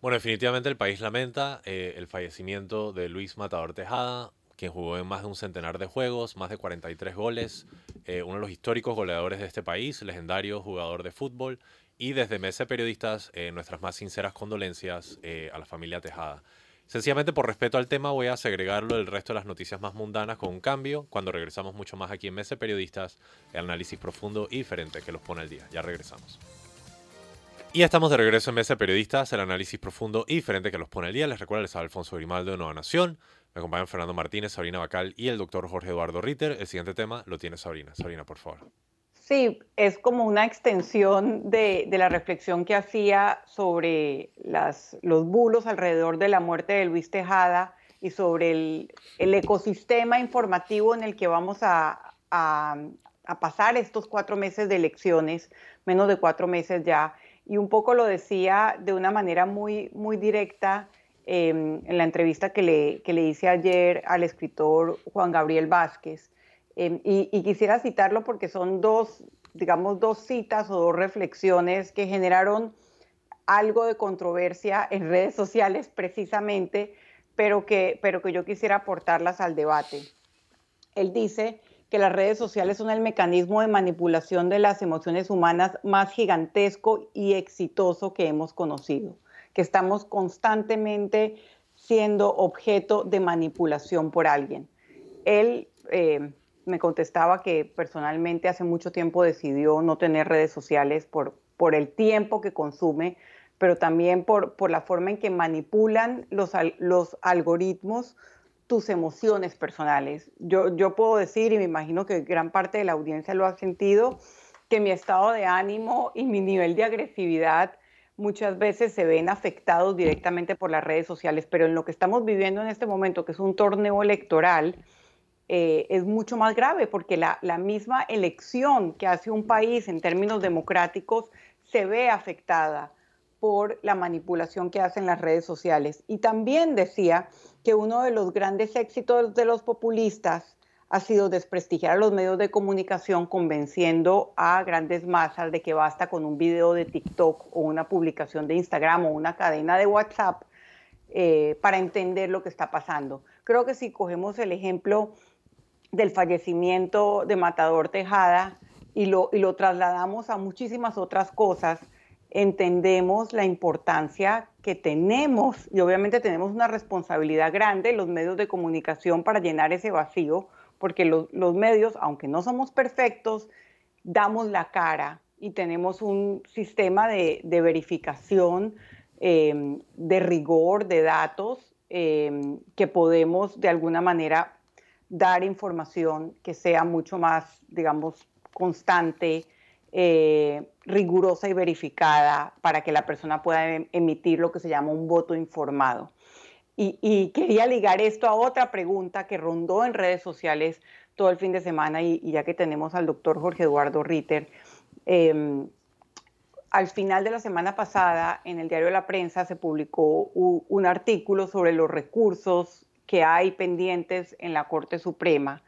Bueno, definitivamente el país lamenta eh, el fallecimiento de Luis Matador Tejada, quien jugó en más de un centenar de juegos, más de 43 goles, eh, uno de los históricos goleadores de este país, legendario jugador de fútbol y desde Mese Periodistas, eh, nuestras más sinceras condolencias eh, a la familia Tejada. Sencillamente por respeto al tema voy a segregarlo del resto de las noticias más mundanas con un cambio. Cuando regresamos mucho más aquí en Mese Periodistas, el análisis profundo y diferente que los pone al día. Ya regresamos. Y estamos de regreso en Mese Periodistas, el análisis profundo y diferente que los pone al día. Les recuerdo, les habla Alfonso Grimaldo de Nueva Nación. Me acompañan Fernando Martínez, Sabrina Bacal y el doctor Jorge Eduardo Ritter. El siguiente tema lo tiene Sabrina. Sabrina, por favor. Sí, es como una extensión de, la reflexión que hacía sobre los bulos alrededor de la muerte de Luis Tejada y sobre el, ecosistema informativo en el que vamos a, pasar estos cuatro meses de elecciones, menos de cuatro meses ya. Y un poco lo decía de una manera muy, muy directa em, en la entrevista que le, que le hice ayer al escritor Juan Gabriel Vázquez Em, y, quisiera citarlo porque son dos, digamos, dos citas o dos reflexiones que generaron algo de controversia en redes sociales precisamente, pero que, pero que yo quisiera aportarlas al debate. Él dice que las redes sociales son el mecanismo de manipulación de las emociones humanas más gigantesco y exitoso que hemos conocido, que estamos constantemente siendo objeto de manipulación por alguien. Él eh, me contestaba que personalmente hace mucho tiempo decidió no tener redes sociales por, por el tiempo que consume, pero también por, por la forma en que manipulan los, los algoritmos tus emociones personales. Yo, yo puedo decir, y me imagino que gran parte de la audiencia lo ha sentido, que mi estado de ánimo y mi nivel de agresividad muchas veces se ven afectados directamente por las redes sociales, pero en lo que estamos viviendo en este momento, que es un torneo electoral, eh, es mucho más grave porque la, misma elección que hace un país en términos democráticos se ve afectada por la manipulación que hacen las redes sociales. Y también decía que uno de los grandes éxitos de los populistas ha sido desprestigiar a los medios de comunicación convenciendo a grandes masas de que basta con un video de TikTok o una publicación de Instagram o una cadena de WhatsApp eh, para entender lo que está pasando. Creo que si cogemos el ejemplo del fallecimiento de Matador Tejada y lo, y lo trasladamos a muchísimas otras cosas, entendemos la importancia que tenemos y obviamente tenemos una responsabilidad grande los medios de comunicación para llenar ese vacío, porque los, medios, aunque no somos perfectos, damos la cara y tenemos un sistema de, verificación, eh, de rigor, de datos, eh, que podemos de alguna manera dar información que sea mucho más, digamos, constante, eh, rigurosa y verificada para que la persona pueda em, emitir lo que se llama un voto informado. Y, quería ligar esto a otra pregunta que rondó en redes sociales todo el fin de semana y, ya que tenemos al doctor Jorge Eduardo Ritter, em, al final de la semana pasada en el diario de la prensa se publicó un artículo sobre los recursos que hay pendientes en la Corte Suprema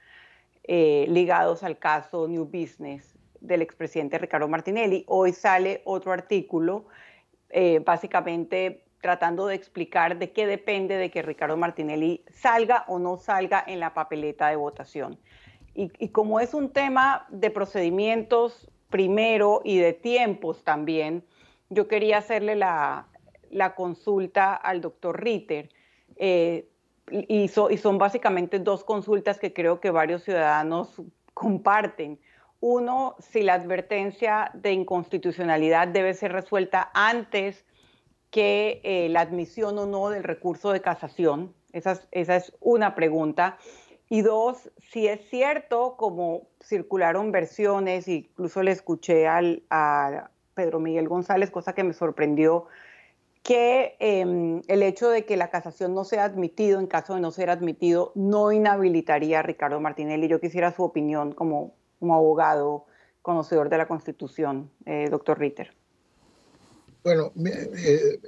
eh, ligados al caso New Business del expresidente Ricardo Martinelli. Hoy sale otro artículo, eh, básicamente tratando de explicar de qué depende de que Ricardo Martinelli salga o no salga en la papeleta de votación. Y, como es un tema de procedimientos primero y de tiempos también, yo quería hacerle la, consulta al doctor Ritter. Eh, y, son básicamente dos consultas que creo que varios ciudadanos comparten. Uno, si la advertencia de inconstitucionalidad debe ser resuelta antes que eh, la admisión o no del recurso de casación. Esa es, una pregunta. Y dos, si es cierto, como circularon versiones, incluso le escuché al, a Pedro Miguel González, cosa que me sorprendió, que em, el hecho de que la casación no sea admitido, en caso de no ser admitido, no inhabilitaría a Ricardo Martinelli. Yo quisiera su opinión como, como abogado, conocedor de la Constitución, eh, doctor Ritter. Bueno, eh,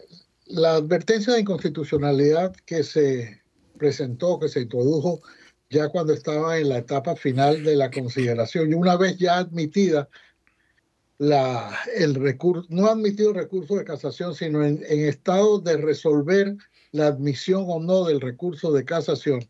la advertencia de inconstitucionalidad que se presentó, que se introdujo ya cuando estaba en la etapa final de la consideración y una vez ya admitida la, el recurso, no ha admitido recurso de casación, sino en, estado de resolver la admisión o no del recurso de casación.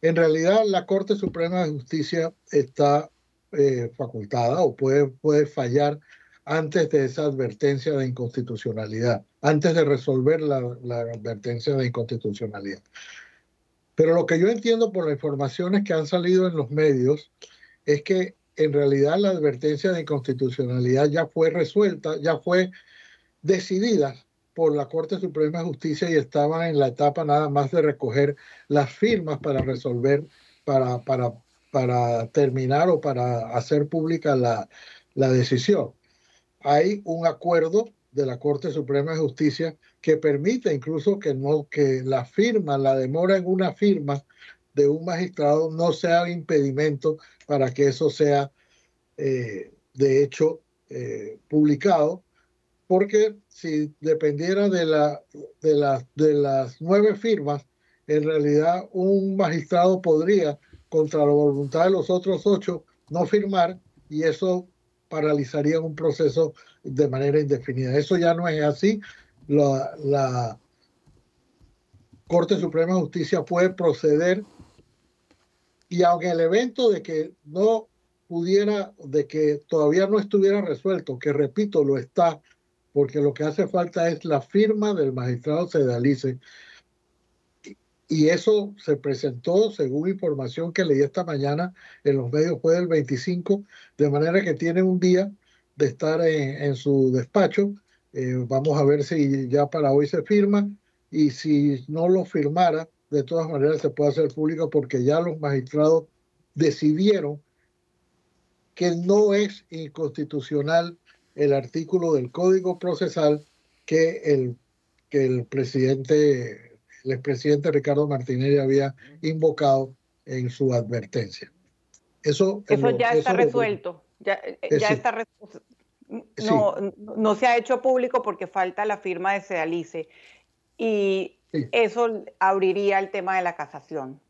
En realidad, la Corte Suprema de Justicia está eh, facultada o puede, puede fallar antes de esa advertencia de inconstitucionalidad, antes de resolver la, advertencia de inconstitucionalidad. Pero lo que yo entiendo por las informaciones que han salido en los medios es que en realidad la advertencia de inconstitucionalidad ya fue resuelta, ya fue decidida por la Corte Suprema de Justicia y estaban en la etapa nada más de recoger las firmas para resolver, para, para, para terminar o para hacer pública la, la decisión. Hay un acuerdo de la Corte Suprema de Justicia que permite incluso que no que la firma, la demora en una firma de un magistrado no sea impedimento para que eso sea eh, de hecho eh, publicado, porque si dependiera de, la, de, la, de las nueve firmas, en realidad un magistrado podría, contra la voluntad de los otros ocho, no firmar y eso paralizarían un proceso de manera indefinida. Eso ya no es así. La, Corte Suprema de Justicia puede proceder y aunque el evento de que no pudiera, de que todavía no estuviera resuelto, que repito, lo está, porque lo que hace falta es la firma del magistrado Sedalice, y eso se presentó, según información que leí esta mañana en los medios, fue del 25, de manera que tiene un día de estar en, su despacho. Eh, vamos a ver si ya para hoy se firma y si no lo firmara, de todas maneras se puede hacer público porque ya los magistrados decidieron que no es inconstitucional el artículo del Código Procesal que el, que el presidente el expresidente Ricardo Martinelli había invocado en su advertencia. Eso, eso ya está resuelto. Ya, eh, ya está no, no se ha hecho público porque falta la firma de Sedalice. Y eso abriría el tema de la casación.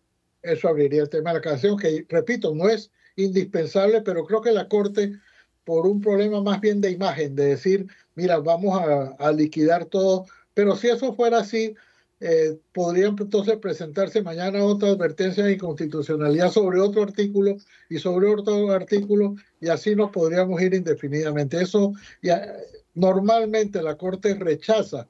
Eso abriría el tema de la casación, que repito, no es indispensable, pero creo que la Corte, por un problema más bien de imagen, de decir, mira, vamos a, a liquidar todo, pero si eso fuera así, eh, podrían entonces presentarse mañana otra advertencia de inconstitucionalidad sobre otro artículo y sobre otro artículo y así nos podríamos ir indefinidamente. Eso ya, normalmente la Corte rechaza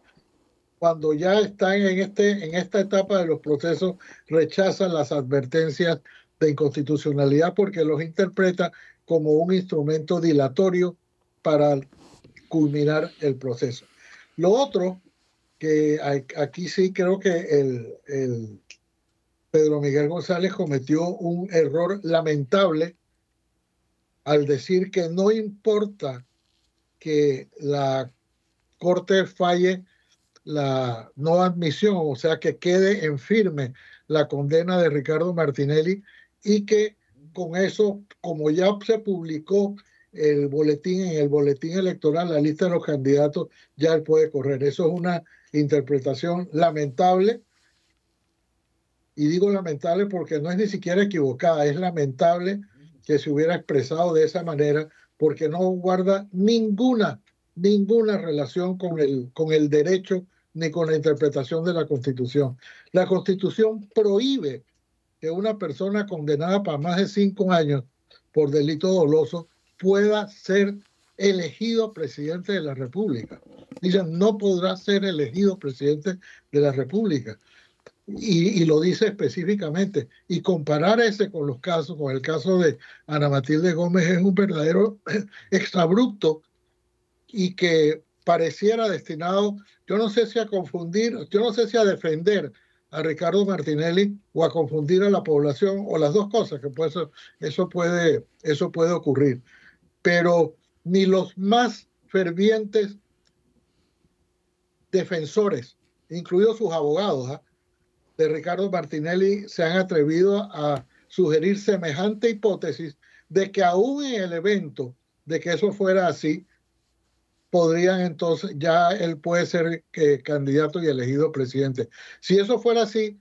cuando ya están en, este, en esta etapa de los procesos, rechazan las advertencias de inconstitucionalidad porque los interpreta como un instrumento dilatorio para culminar el proceso. Lo otro que aquí sí creo que el, Pedro Miguel González cometió un error lamentable al decir que no importa que la Corte falle la no admisión, o sea, que quede en firme la condena de Ricardo Martinelli y que con eso, como ya se publicó el boletín en el boletín electoral, la lista de los candidatos, ya puede correr. Eso es una interpretación lamentable. Y digo lamentable porque no es ni siquiera equivocada, es lamentable que se hubiera expresado de esa manera porque no guarda ninguna, ninguna relación con el, con el derecho ni con la interpretación de la Constitución. La Constitución prohíbe que una persona condenada para más de cinco años por delito doloso pueda ser elegido presidente de la República. Dicen, no podrá ser elegido presidente de la República. Y, lo dice específicamente. Y comparar ese con los casos, con el caso de Ana Matilde Gómez, es un verdadero exabrupto y que pareciera destinado, yo no sé si a confundir, yo no sé si a defender a Ricardo Martinelli o a confundir a la población o las dos cosas, que eso, puede, eso puede ocurrir. Pero ni los más fervientes defensores, incluidos sus abogados, ¿ah? de Ricardo Martinelli, se han atrevido a sugerir semejante hipótesis de que aún en el evento de que eso fuera así, podrían entonces, ya él puede ser eh, candidato y elegido presidente. Si eso fuera así,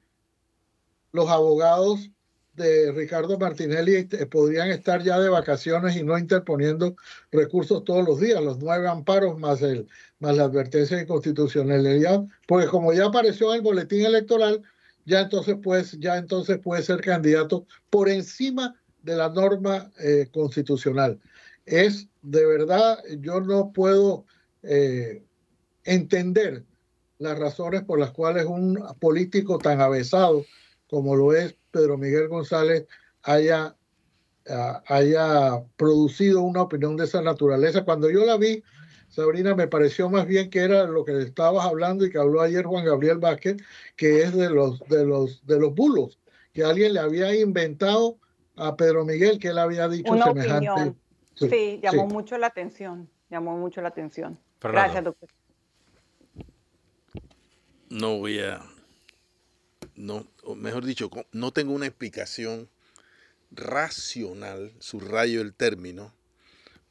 los abogados de Ricardo Martinelli eh, podrían estar ya de vacaciones y no interponiendo recursos todos los días, los nueve amparos más, el, más la advertencia de inconstitucionalidad, porque como ya apareció en el boletín electoral, ya entonces, pues, ya entonces puede ser candidato por encima de la norma eh, constitucional. Es de verdad, yo no puedo eh, entender las razones por las cuales un político tan avesado como lo es Pedro Miguel González haya, ah, haya producido una opinión de esa naturaleza. Cuando yo la vi, Sabrina, me pareció más bien que era lo que estabas hablando y que habló ayer Juan Gabriel Vázquez, que es de los, de los, de los bulos, que alguien le había inventado a Pedro Miguel que él había dicho semejante. Sí, llamó mucho la atención, llamó mucho la atención. Gracias, doctor. No voy a no, mejor dicho, no tengo una explicación racional, subrayo el término,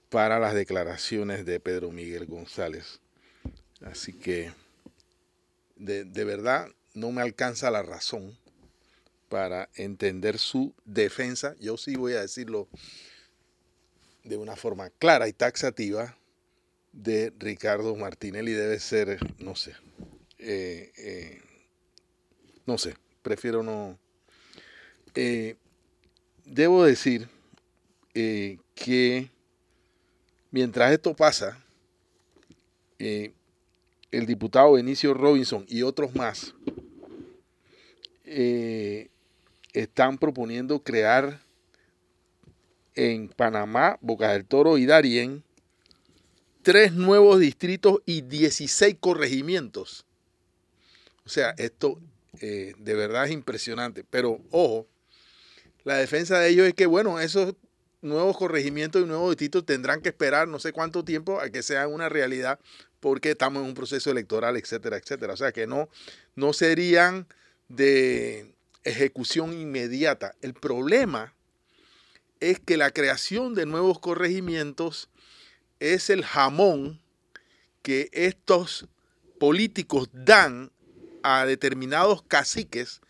para las declaraciones de Pedro Miguel González. Así que, de, de verdad, no me alcanza la razón para entender su defensa. Yo sí voy a decirlo de una forma clara y taxativa de Ricardo Martinelli debe ser, no sé, eh, eh, no sé, prefiero no. Eh, debo decir que mientras esto pasa, el diputado Benicio Robinson y otros más están proponiendo crear en Panamá, Boca del Toro y Darién tres nuevos distritos y 16 corregimientos. O sea, esto eh, de verdad es impresionante. Pero ojo, la defensa de ellos es que, bueno, esos nuevos corregimientos y nuevos distritos tendrán que esperar no sé cuánto tiempo a que sean una realidad porque estamos en un proceso electoral, etcétera, etcétera. O sea que no, no serían de ejecución inmediata. El problema es que la creación de nuevos corregimientos es el jamón que estos políticos dan a determinados caciques,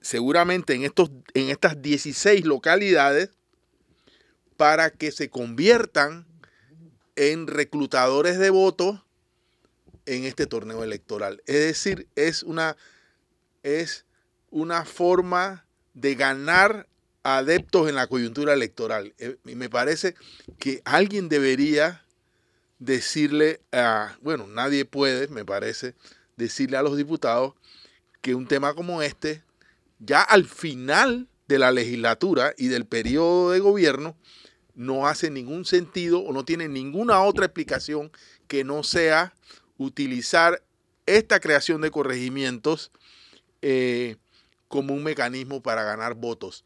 seguramente en, estos, en estas 16 localidades, para que se conviertan en reclutadores de votos en este torneo electoral. Es decir, es una, es una forma de ganar adeptos en la coyuntura electoral. Eh, me parece que alguien debería decirle a, bueno, nadie puede, me parece, decirle a los diputados que un tema como este, ya al final de la legislatura y del periodo de gobierno, no hace ningún sentido o no tiene ninguna otra explicación que no sea utilizar esta creación de corregimientos eh, como un mecanismo para ganar votos.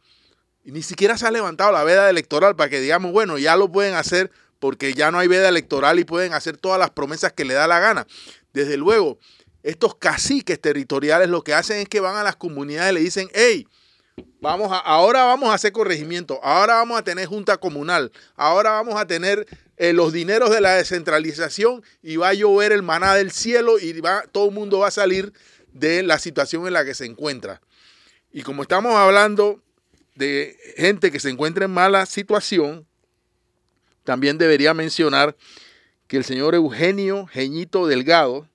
Y ni siquiera se ha levantado la veda electoral para que digamos, bueno, ya lo pueden hacer porque ya no hay veda electoral y pueden hacer todas las promesas que le da la gana. Desde luego, estos caciques territoriales lo que hacen es que van a las comunidades y le dicen, hey, vamos a, ahora vamos a hacer corregimiento, ahora vamos a tener junta comunal, ahora vamos a tener eh, los dineros de la descentralización y va a llover el maná del cielo y va, todo el mundo va a salir de la situación en la que se encuentra. Y como estamos hablando de gente que se encuentra en mala situación, también debería mencionar que el señor Eugenio Geñito Delgado,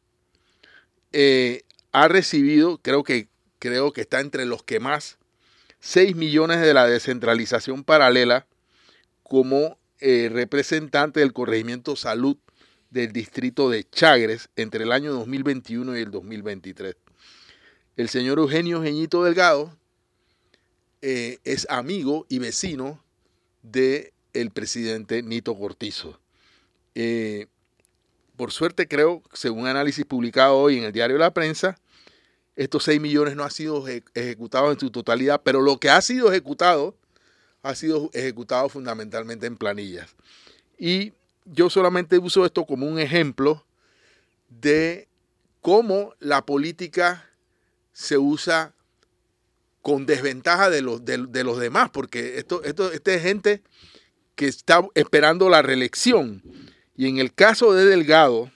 eh, ha recibido, creo que, creo que está entre los que más, 6 millones de la descentralización paralela como eh, representante del corregimiento salud del distrito de Chagres entre el año 2021 y el 2023. El señor Eugenio Geñito Delgado eh, es amigo y vecino del el presidente Nito Cortizo. Eh, por suerte creo, según análisis publicado hoy en el diario La Prensa, estos 6 millones no han sido ejecutados en su totalidad, pero lo que ha sido ejecutado ha sido ejecutado fundamentalmente en planillas. Y yo solamente uso esto como un ejemplo de cómo la política se usa con desventaja de los, de, los demás, porque esto, esto, esta es gente que está esperando la reelección. Y en el caso de Delgado,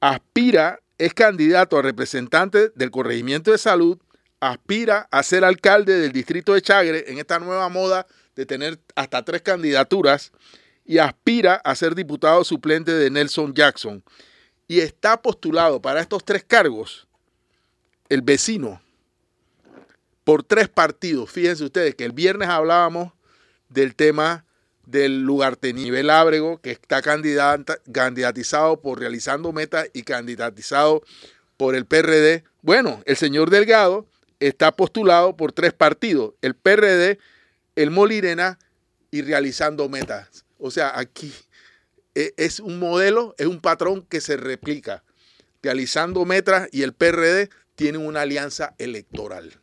aspira, es candidato a representante del corregimiento de salud, aspira a ser alcalde del distrito de Chagre en esta nueva moda de tener hasta tres candidaturas y aspira a ser diputado suplente de Nelson Jackson. Y está postulado para estos tres cargos el vecino por tres partidos. Fíjense ustedes que el viernes hablábamos del tema del lugar de nivel Ábrego, que está candidatizado por Realizando Meta y candidatizado por el PRD. Bueno, el señor Delgado está postulado por tres partidos, el PRD, el Molirena y Realizando Metas. O sea, aquí e, es un modelo, es un patrón que se replica. Realizando Metas y el PRD tienen una alianza electoral.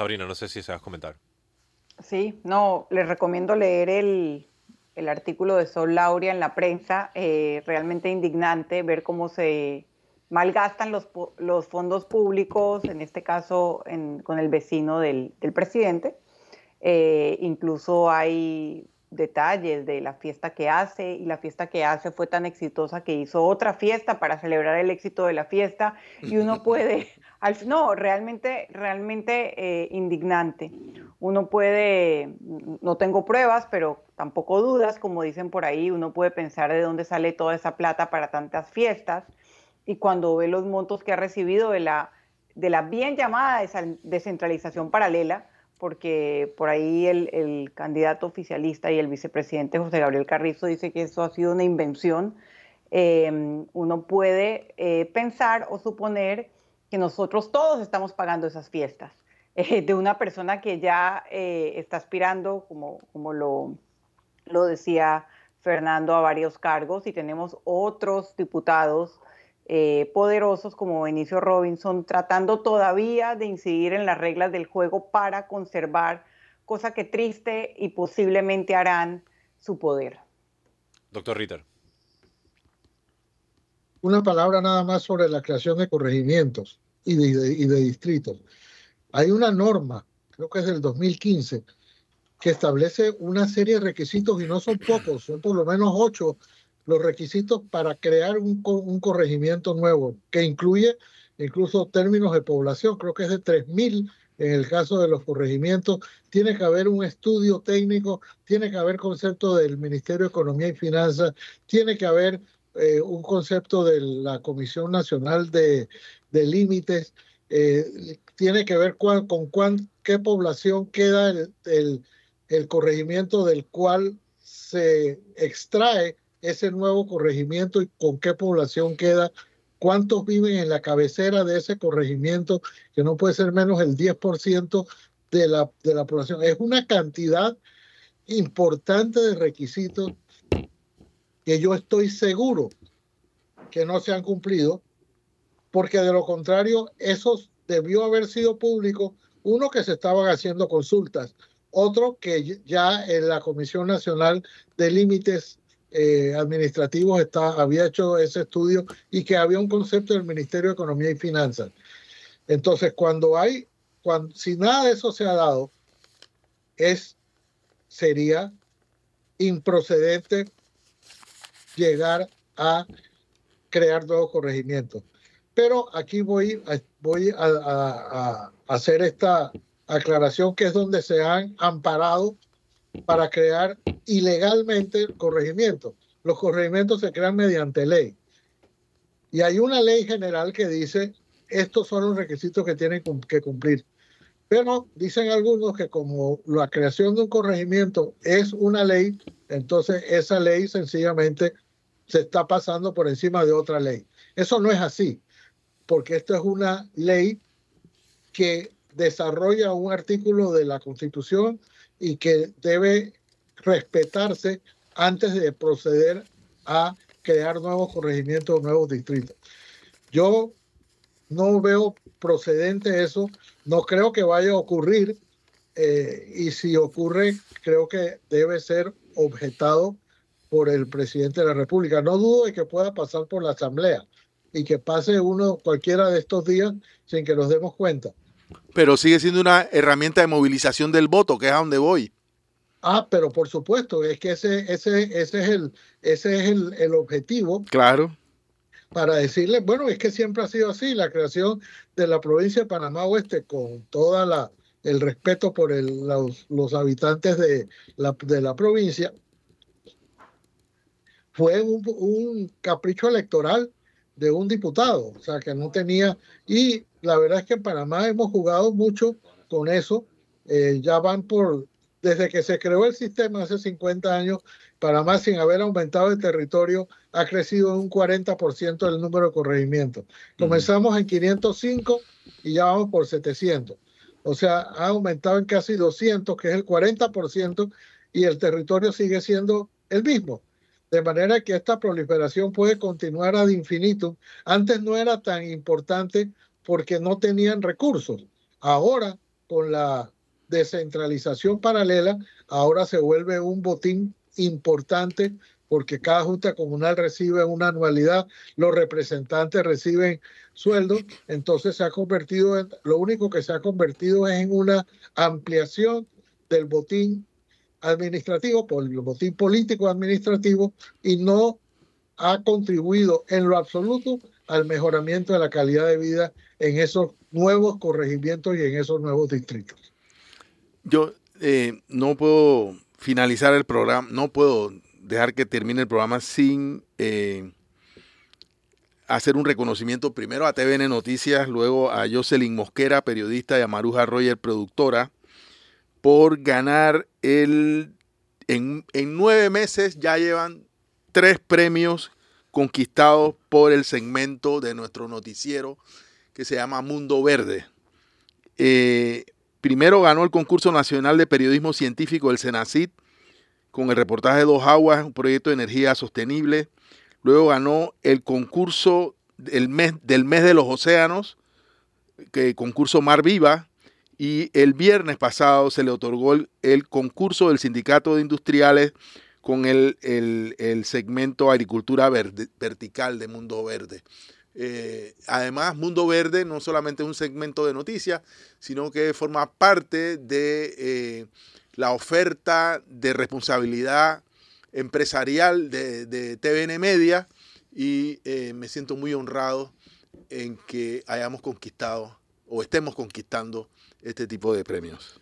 Sabrina, no sé si a comentar. Sí, no, les recomiendo leer el, artículo de Sol Lauria en la prensa. Eh, realmente indignante ver cómo se malgastan los, los fondos públicos, en este caso con el vecino del, presidente. Eh, incluso hay detalles de la fiesta que hace y la fiesta que hace fue tan exitosa que hizo otra fiesta para celebrar el éxito de la fiesta y uno puede, no, realmente, realmente eh, indignante. Uno puede, no tengo pruebas, pero tampoco dudas, como dicen por ahí, uno puede pensar de dónde sale toda esa plata para tantas fiestas y cuando ve los montos que ha recibido de la, de la bien llamada descentralización paralela, porque por ahí el, candidato oficialista y el vicepresidente José Gabriel Carrizo dice que eso ha sido una invención, em, uno puede eh, pensar o suponer que nosotros todos estamos pagando esas fiestas eh, de una persona que ya eh, está aspirando, como, como lo, lo decía Fernando, a varios cargos y tenemos otros diputados eh, poderosos como Benicio Robinson, tratando todavía de incidir en las reglas del juego para conservar, cosa que triste y posiblemente harán su poder. Doctor Ritter. Una palabra nada más sobre la creación de corregimientos y de, y de distritos. Hay una norma, creo que es del 2015, que establece una serie de requisitos y no son pocos, son por lo menos ocho los requisitos para crear un, corregimiento nuevo, que incluye incluso términos de población, creo que es de 3.000 en el caso de los corregimientos, tiene que haber un estudio técnico, tiene que haber concepto del Ministerio de Economía y Finanzas, tiene que haber eh, un concepto de la Comisión Nacional de, Límites, eh, tiene que ver con cuán, qué población queda el, el corregimiento del cual se extrae ese nuevo corregimiento y con qué población queda, cuántos viven en la cabecera de ese corregimiento, que no puede ser menos del 10% de la, de la población. Es una cantidad importante de requisitos que yo estoy seguro que no se han cumplido, porque de lo contrario, esos debió haber sido público, uno que se estaban haciendo consultas, otro que ya en la Comisión Nacional de Límites eh, administrativos está, había hecho ese estudio y que había un concepto del Ministerio de Economía y Finanzas. Entonces, cuando hay, cuando, si nada de eso se ha dado, es, sería improcedente llegar a crear nuevos corregimientos. Pero aquí voy, voy a, a hacer esta aclaración que es donde se han amparado para crear ilegalmente corregimientos. Los corregimientos se crean mediante ley. Y hay una ley general que dice, estos son los requisitos que tienen que cumplir. Pero dicen algunos que como la creación de un corregimiento es una ley, entonces esa ley sencillamente se está pasando por encima de otra ley. Eso no es así, porque esto es una ley que desarrolla un artículo de la Constitución y que debe respetarse antes de proceder a crear nuevos corregimientos o nuevos distritos. Yo no veo procedente eso, no creo que vaya a ocurrir eh, y si ocurre creo que debe ser objetado por el presidente de la República. No dudo de que pueda pasar por la Asamblea y que pase uno cualquiera de estos días sin que nos demos cuenta. Pero sigue siendo una herramienta de movilización del voto, que es a donde voy. Ah, pero por supuesto, es que ese, ese, ese es, el, ese es el, el objetivo. Claro para decirle, bueno, es que siempre ha sido así, la creación de la provincia de Panamá Oeste con toda la el respeto por el, los, los, habitantes de la, de la provincia, fue un, un, capricho electoral de un diputado, o sea, que no tenía, y la verdad es que en Panamá hemos jugado mucho con eso, eh, ya van por, desde que se creó el sistema hace 50 años, Panamá, sin haber aumentado el territorio, ha crecido en un 40% el número de corregimientos. Comenzamos en 505 y ya vamos por 700. O sea, ha aumentado en casi 200, que es el 40%, y el territorio sigue siendo el mismo. De manera que esta proliferación puede continuar ad infinitum. Antes no era tan importante porque no tenían recursos. Ahora, con la descentralización paralela, ahora se vuelve un botín importante porque cada junta comunal recibe una anualidad, los representantes reciben sueldos, entonces se ha convertido en, lo único que se ha convertido es en una ampliación del botín administrativo, por el botín político administrativo, y no ha contribuido en lo absoluto al mejoramiento de la calidad de vida en esos nuevos corregimientos y en esos nuevos distritos. Yo eh, no puedo finalizar el programa, no puedo dejar que termine el programa sin eh, hacer un reconocimiento primero a TVN Noticias, luego a Jocelyn Mosquera, periodista, y a Maruja Royer, productora, por ganar el... En, en nueve meses ya llevan tres premios conquistados por el segmento de nuestro noticiero que se llama Mundo Verde. Eh, Primero ganó el concurso nacional de periodismo científico del Senacid con el reportaje Dos Aguas, un proyecto de energía sostenible. Luego ganó el concurso del mes, del mes de los océanos, que concurso Mar Viva. Y el viernes pasado se le otorgó el, concurso del Sindicato de Industriales con el, el segmento Agricultura Vertical de Mundo Verde. Eh, además, Mundo Verde no solamente es un segmento de noticias, sino que forma parte de eh, la oferta de responsabilidad empresarial de, TVN Media y eh, me siento muy honrado en que hayamos conquistado o estemos conquistando este tipo de premios.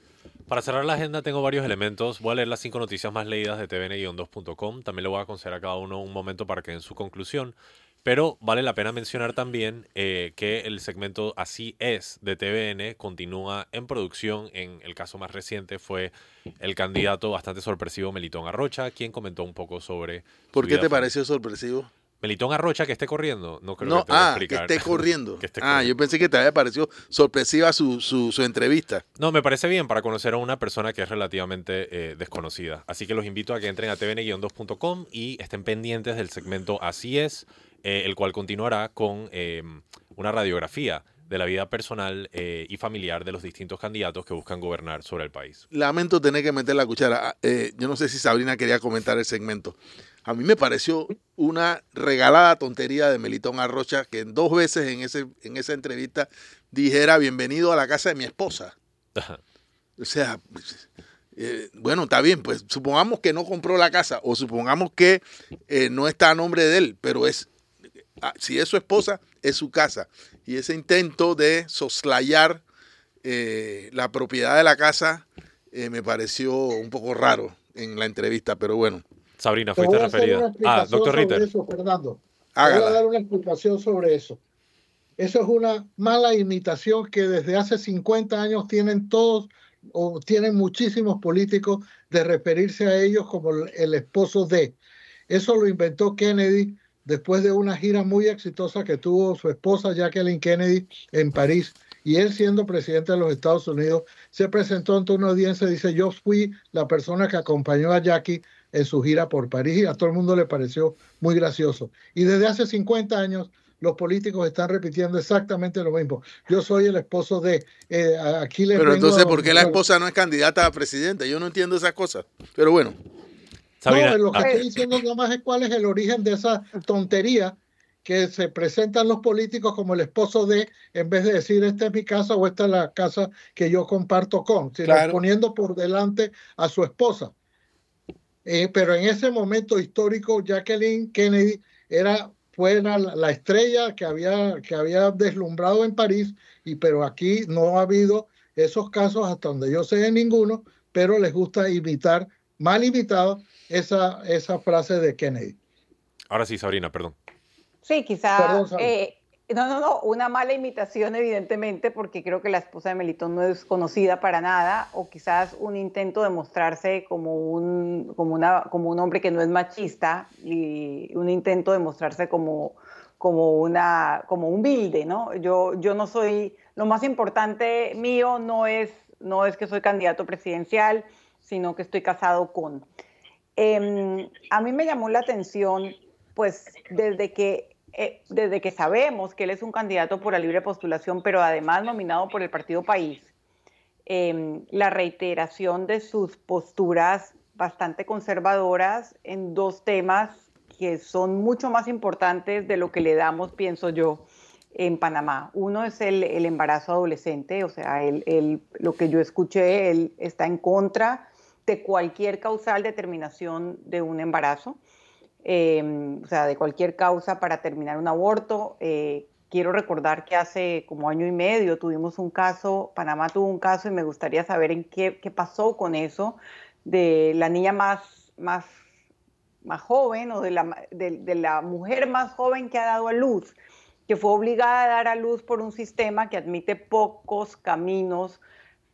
Para cerrar la agenda tengo varios elementos. Voy a leer las cinco noticias más leídas de tvn-2.com. También le voy a conceder a cada uno un momento para que en su conclusión. Pero vale la pena mencionar también eh, que el segmento Así es de TVN continúa en producción. En el caso más reciente fue el candidato bastante sorpresivo Melitón Arrocha, quien comentó un poco sobre... ¿Por qué te pareció sorpresivo? Melitón Arrocha que esté corriendo, no creo que te ah, Que esté corriendo. ah, yo pensé que te había parecido sorpresiva su, su, entrevista. No, me parece bien para conocer a una persona que es relativamente eh, desconocida. Así que los invito a que entren a tvn-2.com y estén pendientes del segmento Así es eh, el cual continuará con eh, una radiografía de la vida personal eh, y familiar de los distintos candidatos que buscan gobernar sobre el país. Lamento tener que meter la cuchara. Ah, yo no sé si Sabrina quería comentar el segmento. A mí me pareció una regalada tontería de Melitón Arrocha que dos veces en, ese, en esa entrevista dijera bienvenido a la casa de mi esposa. O sea, bueno, está bien, pues supongamos que no compró la casa o supongamos que no está a nombre de él, pero es Ah, si es su esposa, es su casa. Y ese intento de soslayar eh, la propiedad de la casa eh, me pareció un poco raro en la entrevista, pero bueno. Sabrina, fuiste referida. Ah, doctor Ritter. Voy a dar una explicación sobre eso. Eso es una mala imitación que desde hace 50 años tienen todos o tienen muchísimos políticos de referirse a ellos como el esposo de. Eso lo inventó Kennedy después de una gira muy exitosa que tuvo su esposa Jacqueline Kennedy en París. Y él siendo presidente de los Estados Unidos, se presentó ante una audiencia y dice, yo fui la persona que acompañó a Jackie en su gira por París y a todo el mundo le pareció muy gracioso. Y desde hace 50 años los políticos están repitiendo exactamente lo mismo. Yo soy el esposo de... Eh, aquí Pero entonces, ¿por qué la esposa no es candidata a presidente? Yo no entiendo esas cosas. Pero bueno. No, lo que estoy diciendo nomás es cuál es el origen de esa tontería que se presentan los políticos como el esposo de, en vez de decir esta es mi casa o esta es la casa que yo comparto con, sino poniendo por delante a su esposa. Eh, pero en ese momento histórico, Jacqueline Kennedy era fue la, estrella que había, que había deslumbrado en París, y pero aquí no ha habido esos casos hasta donde yo sé de ninguno, pero les gusta imitar, mal imitado, esa, esa frase de Kennedy. Ahora sí, Sabrina, perdón. Sí, quizá no, no, no, una mala imitación evidentemente porque creo que la esposa de Melitón no es conocida para nada o quizás un intento de mostrarse como un, como una, como un hombre que no es machista y un intento de mostrarse como, como, una, como un bilde, ¿no? Yo, yo no soy, lo más importante mío no es, no es que soy candidato presidencial, sino que estoy casado con. Em, a mí me llamó la atención, pues desde que eh, desde que sabemos que él es un candidato por la libre postulación, pero además nominado por el Partido País, em, la reiteración de sus posturas bastante conservadoras en dos temas que son mucho más importantes de lo que le damos, pienso yo, en Panamá. Uno es el, embarazo adolescente, o sea, lo que yo escuché, él está en contra de cualquier causal determinación de un embarazo. Em, o sea, de cualquier causa para terminar un aborto. Eh, quiero recordar que hace como año y medio tuvimos un caso, Panamá tuvo un caso y me gustaría saber en qué, pasó con eso, de la niña más, más, más joven o de la, de, la mujer más joven que ha dado a luz, que fue obligada a dar a luz por un sistema que admite pocos caminos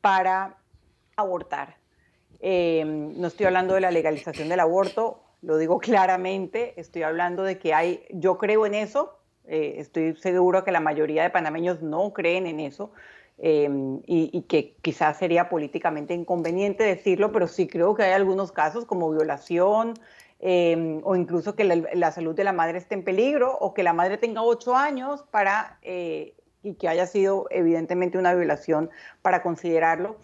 para abortar. Em, no estoy hablando de la legalización del aborto, lo digo claramente, estoy hablando de que hay, yo creo en eso, eh, estoy seguro que la mayoría de panameños no creen en eso em, y, que quizás sería políticamente inconveniente decirlo, pero sí creo que hay algunos casos como violación em, o incluso que la, salud de la madre esté en peligro o que la madre tenga ocho años para, eh, y que haya sido evidentemente una violación para considerarlo.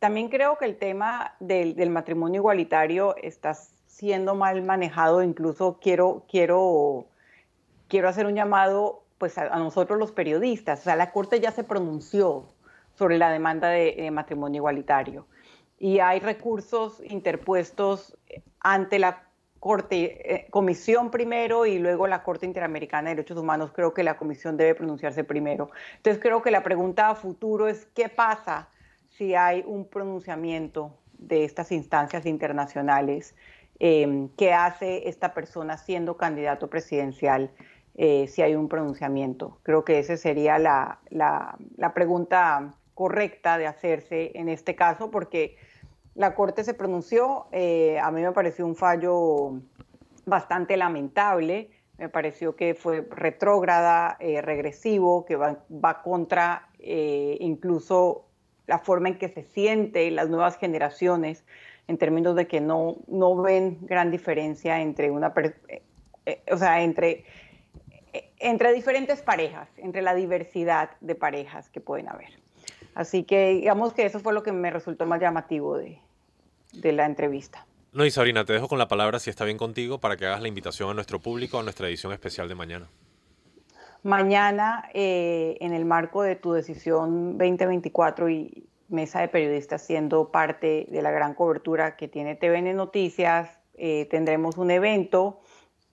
También creo que el tema del, del matrimonio igualitario está siendo mal manejado. Incluso quiero, quiero, quiero hacer un llamado pues, a, nosotros los periodistas. O sea, la Corte ya se pronunció sobre la demanda de, matrimonio igualitario y hay recursos interpuestos ante la Corte, eh, Comisión primero y luego la Corte Interamericana de Derechos Humanos. Creo que la Comisión debe pronunciarse primero. Entonces creo que la pregunta a futuro es qué pasa si hay un pronunciamiento de estas instancias internacionales Em, qué hace esta persona siendo candidato presidencial eh, si hay un pronunciamiento. Creo que esa sería la, pregunta correcta de hacerse en este caso, porque la Corte se pronunció, eh, a mí me pareció un fallo bastante lamentable, me pareció que fue retrógrada, eh, regresivo, que va, va contra incluso la forma en que se sienten las nuevas generaciones en términos de que no, no ven gran diferencia entre una, eh, eh, o sea, entre, eh, entre diferentes parejas, entre la diversidad de parejas que pueden haber. Así que digamos que eso fue lo que me resultó más llamativo de, de la entrevista. No, y Sabrina, te dejo con la palabra, si está bien contigo, para que hagas la invitación a nuestro público a nuestra edición especial de mañana. Mañana, en el marco de tu decisión 2024 y, mesa de periodistas siendo parte de la gran cobertura que tiene TVN Noticias. Eh, tendremos un evento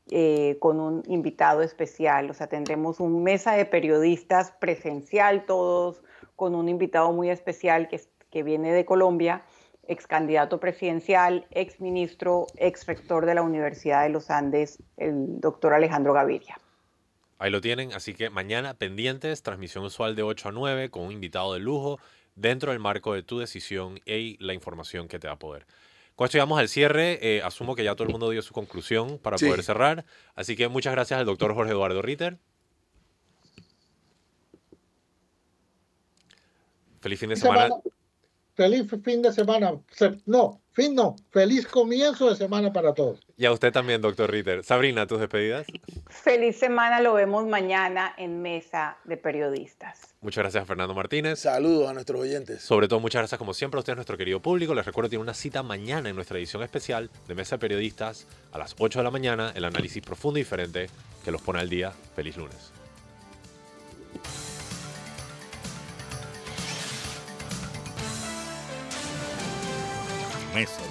eh, con un invitado especial, o sea, tendremos un mesa de periodistas presencial todos, con un invitado muy especial que, que viene de Colombia, ex candidato presidencial, ex ministro, ex rector de la Universidad de los Andes, el doctor Alejandro Gaviria. Ahí lo tienen, así que mañana pendientes, transmisión usual de 8 a 9 con un invitado de lujo dentro del marco de tu decisión y la información que te da poder. Con esto llegamos al cierre. eh, asumo que ya todo el mundo dio su conclusión para Sí. poder cerrar. Así que muchas gracias al doctor Jorge Eduardo Ritter. Feliz fin de semana. Semana- Feliz fin de semana. Se- No, fin no. Feliz comienzo de semana para todos. Y a usted también, doctor Ritter. Sabrina, tus despedidas. Feliz semana, lo vemos mañana en Mesa de Periodistas. Muchas gracias a Fernando Martínez. Saludos a nuestros oyentes. Sobre todo, muchas gracias como siempre a ustedes, nuestro querido público. Les recuerdo, tiene una cita mañana en nuestra edición especial de Mesa de Periodistas a las 8 de la mañana. El análisis profundo y diferente que los pone al día. Feliz lunes. Mesa de Periodistas.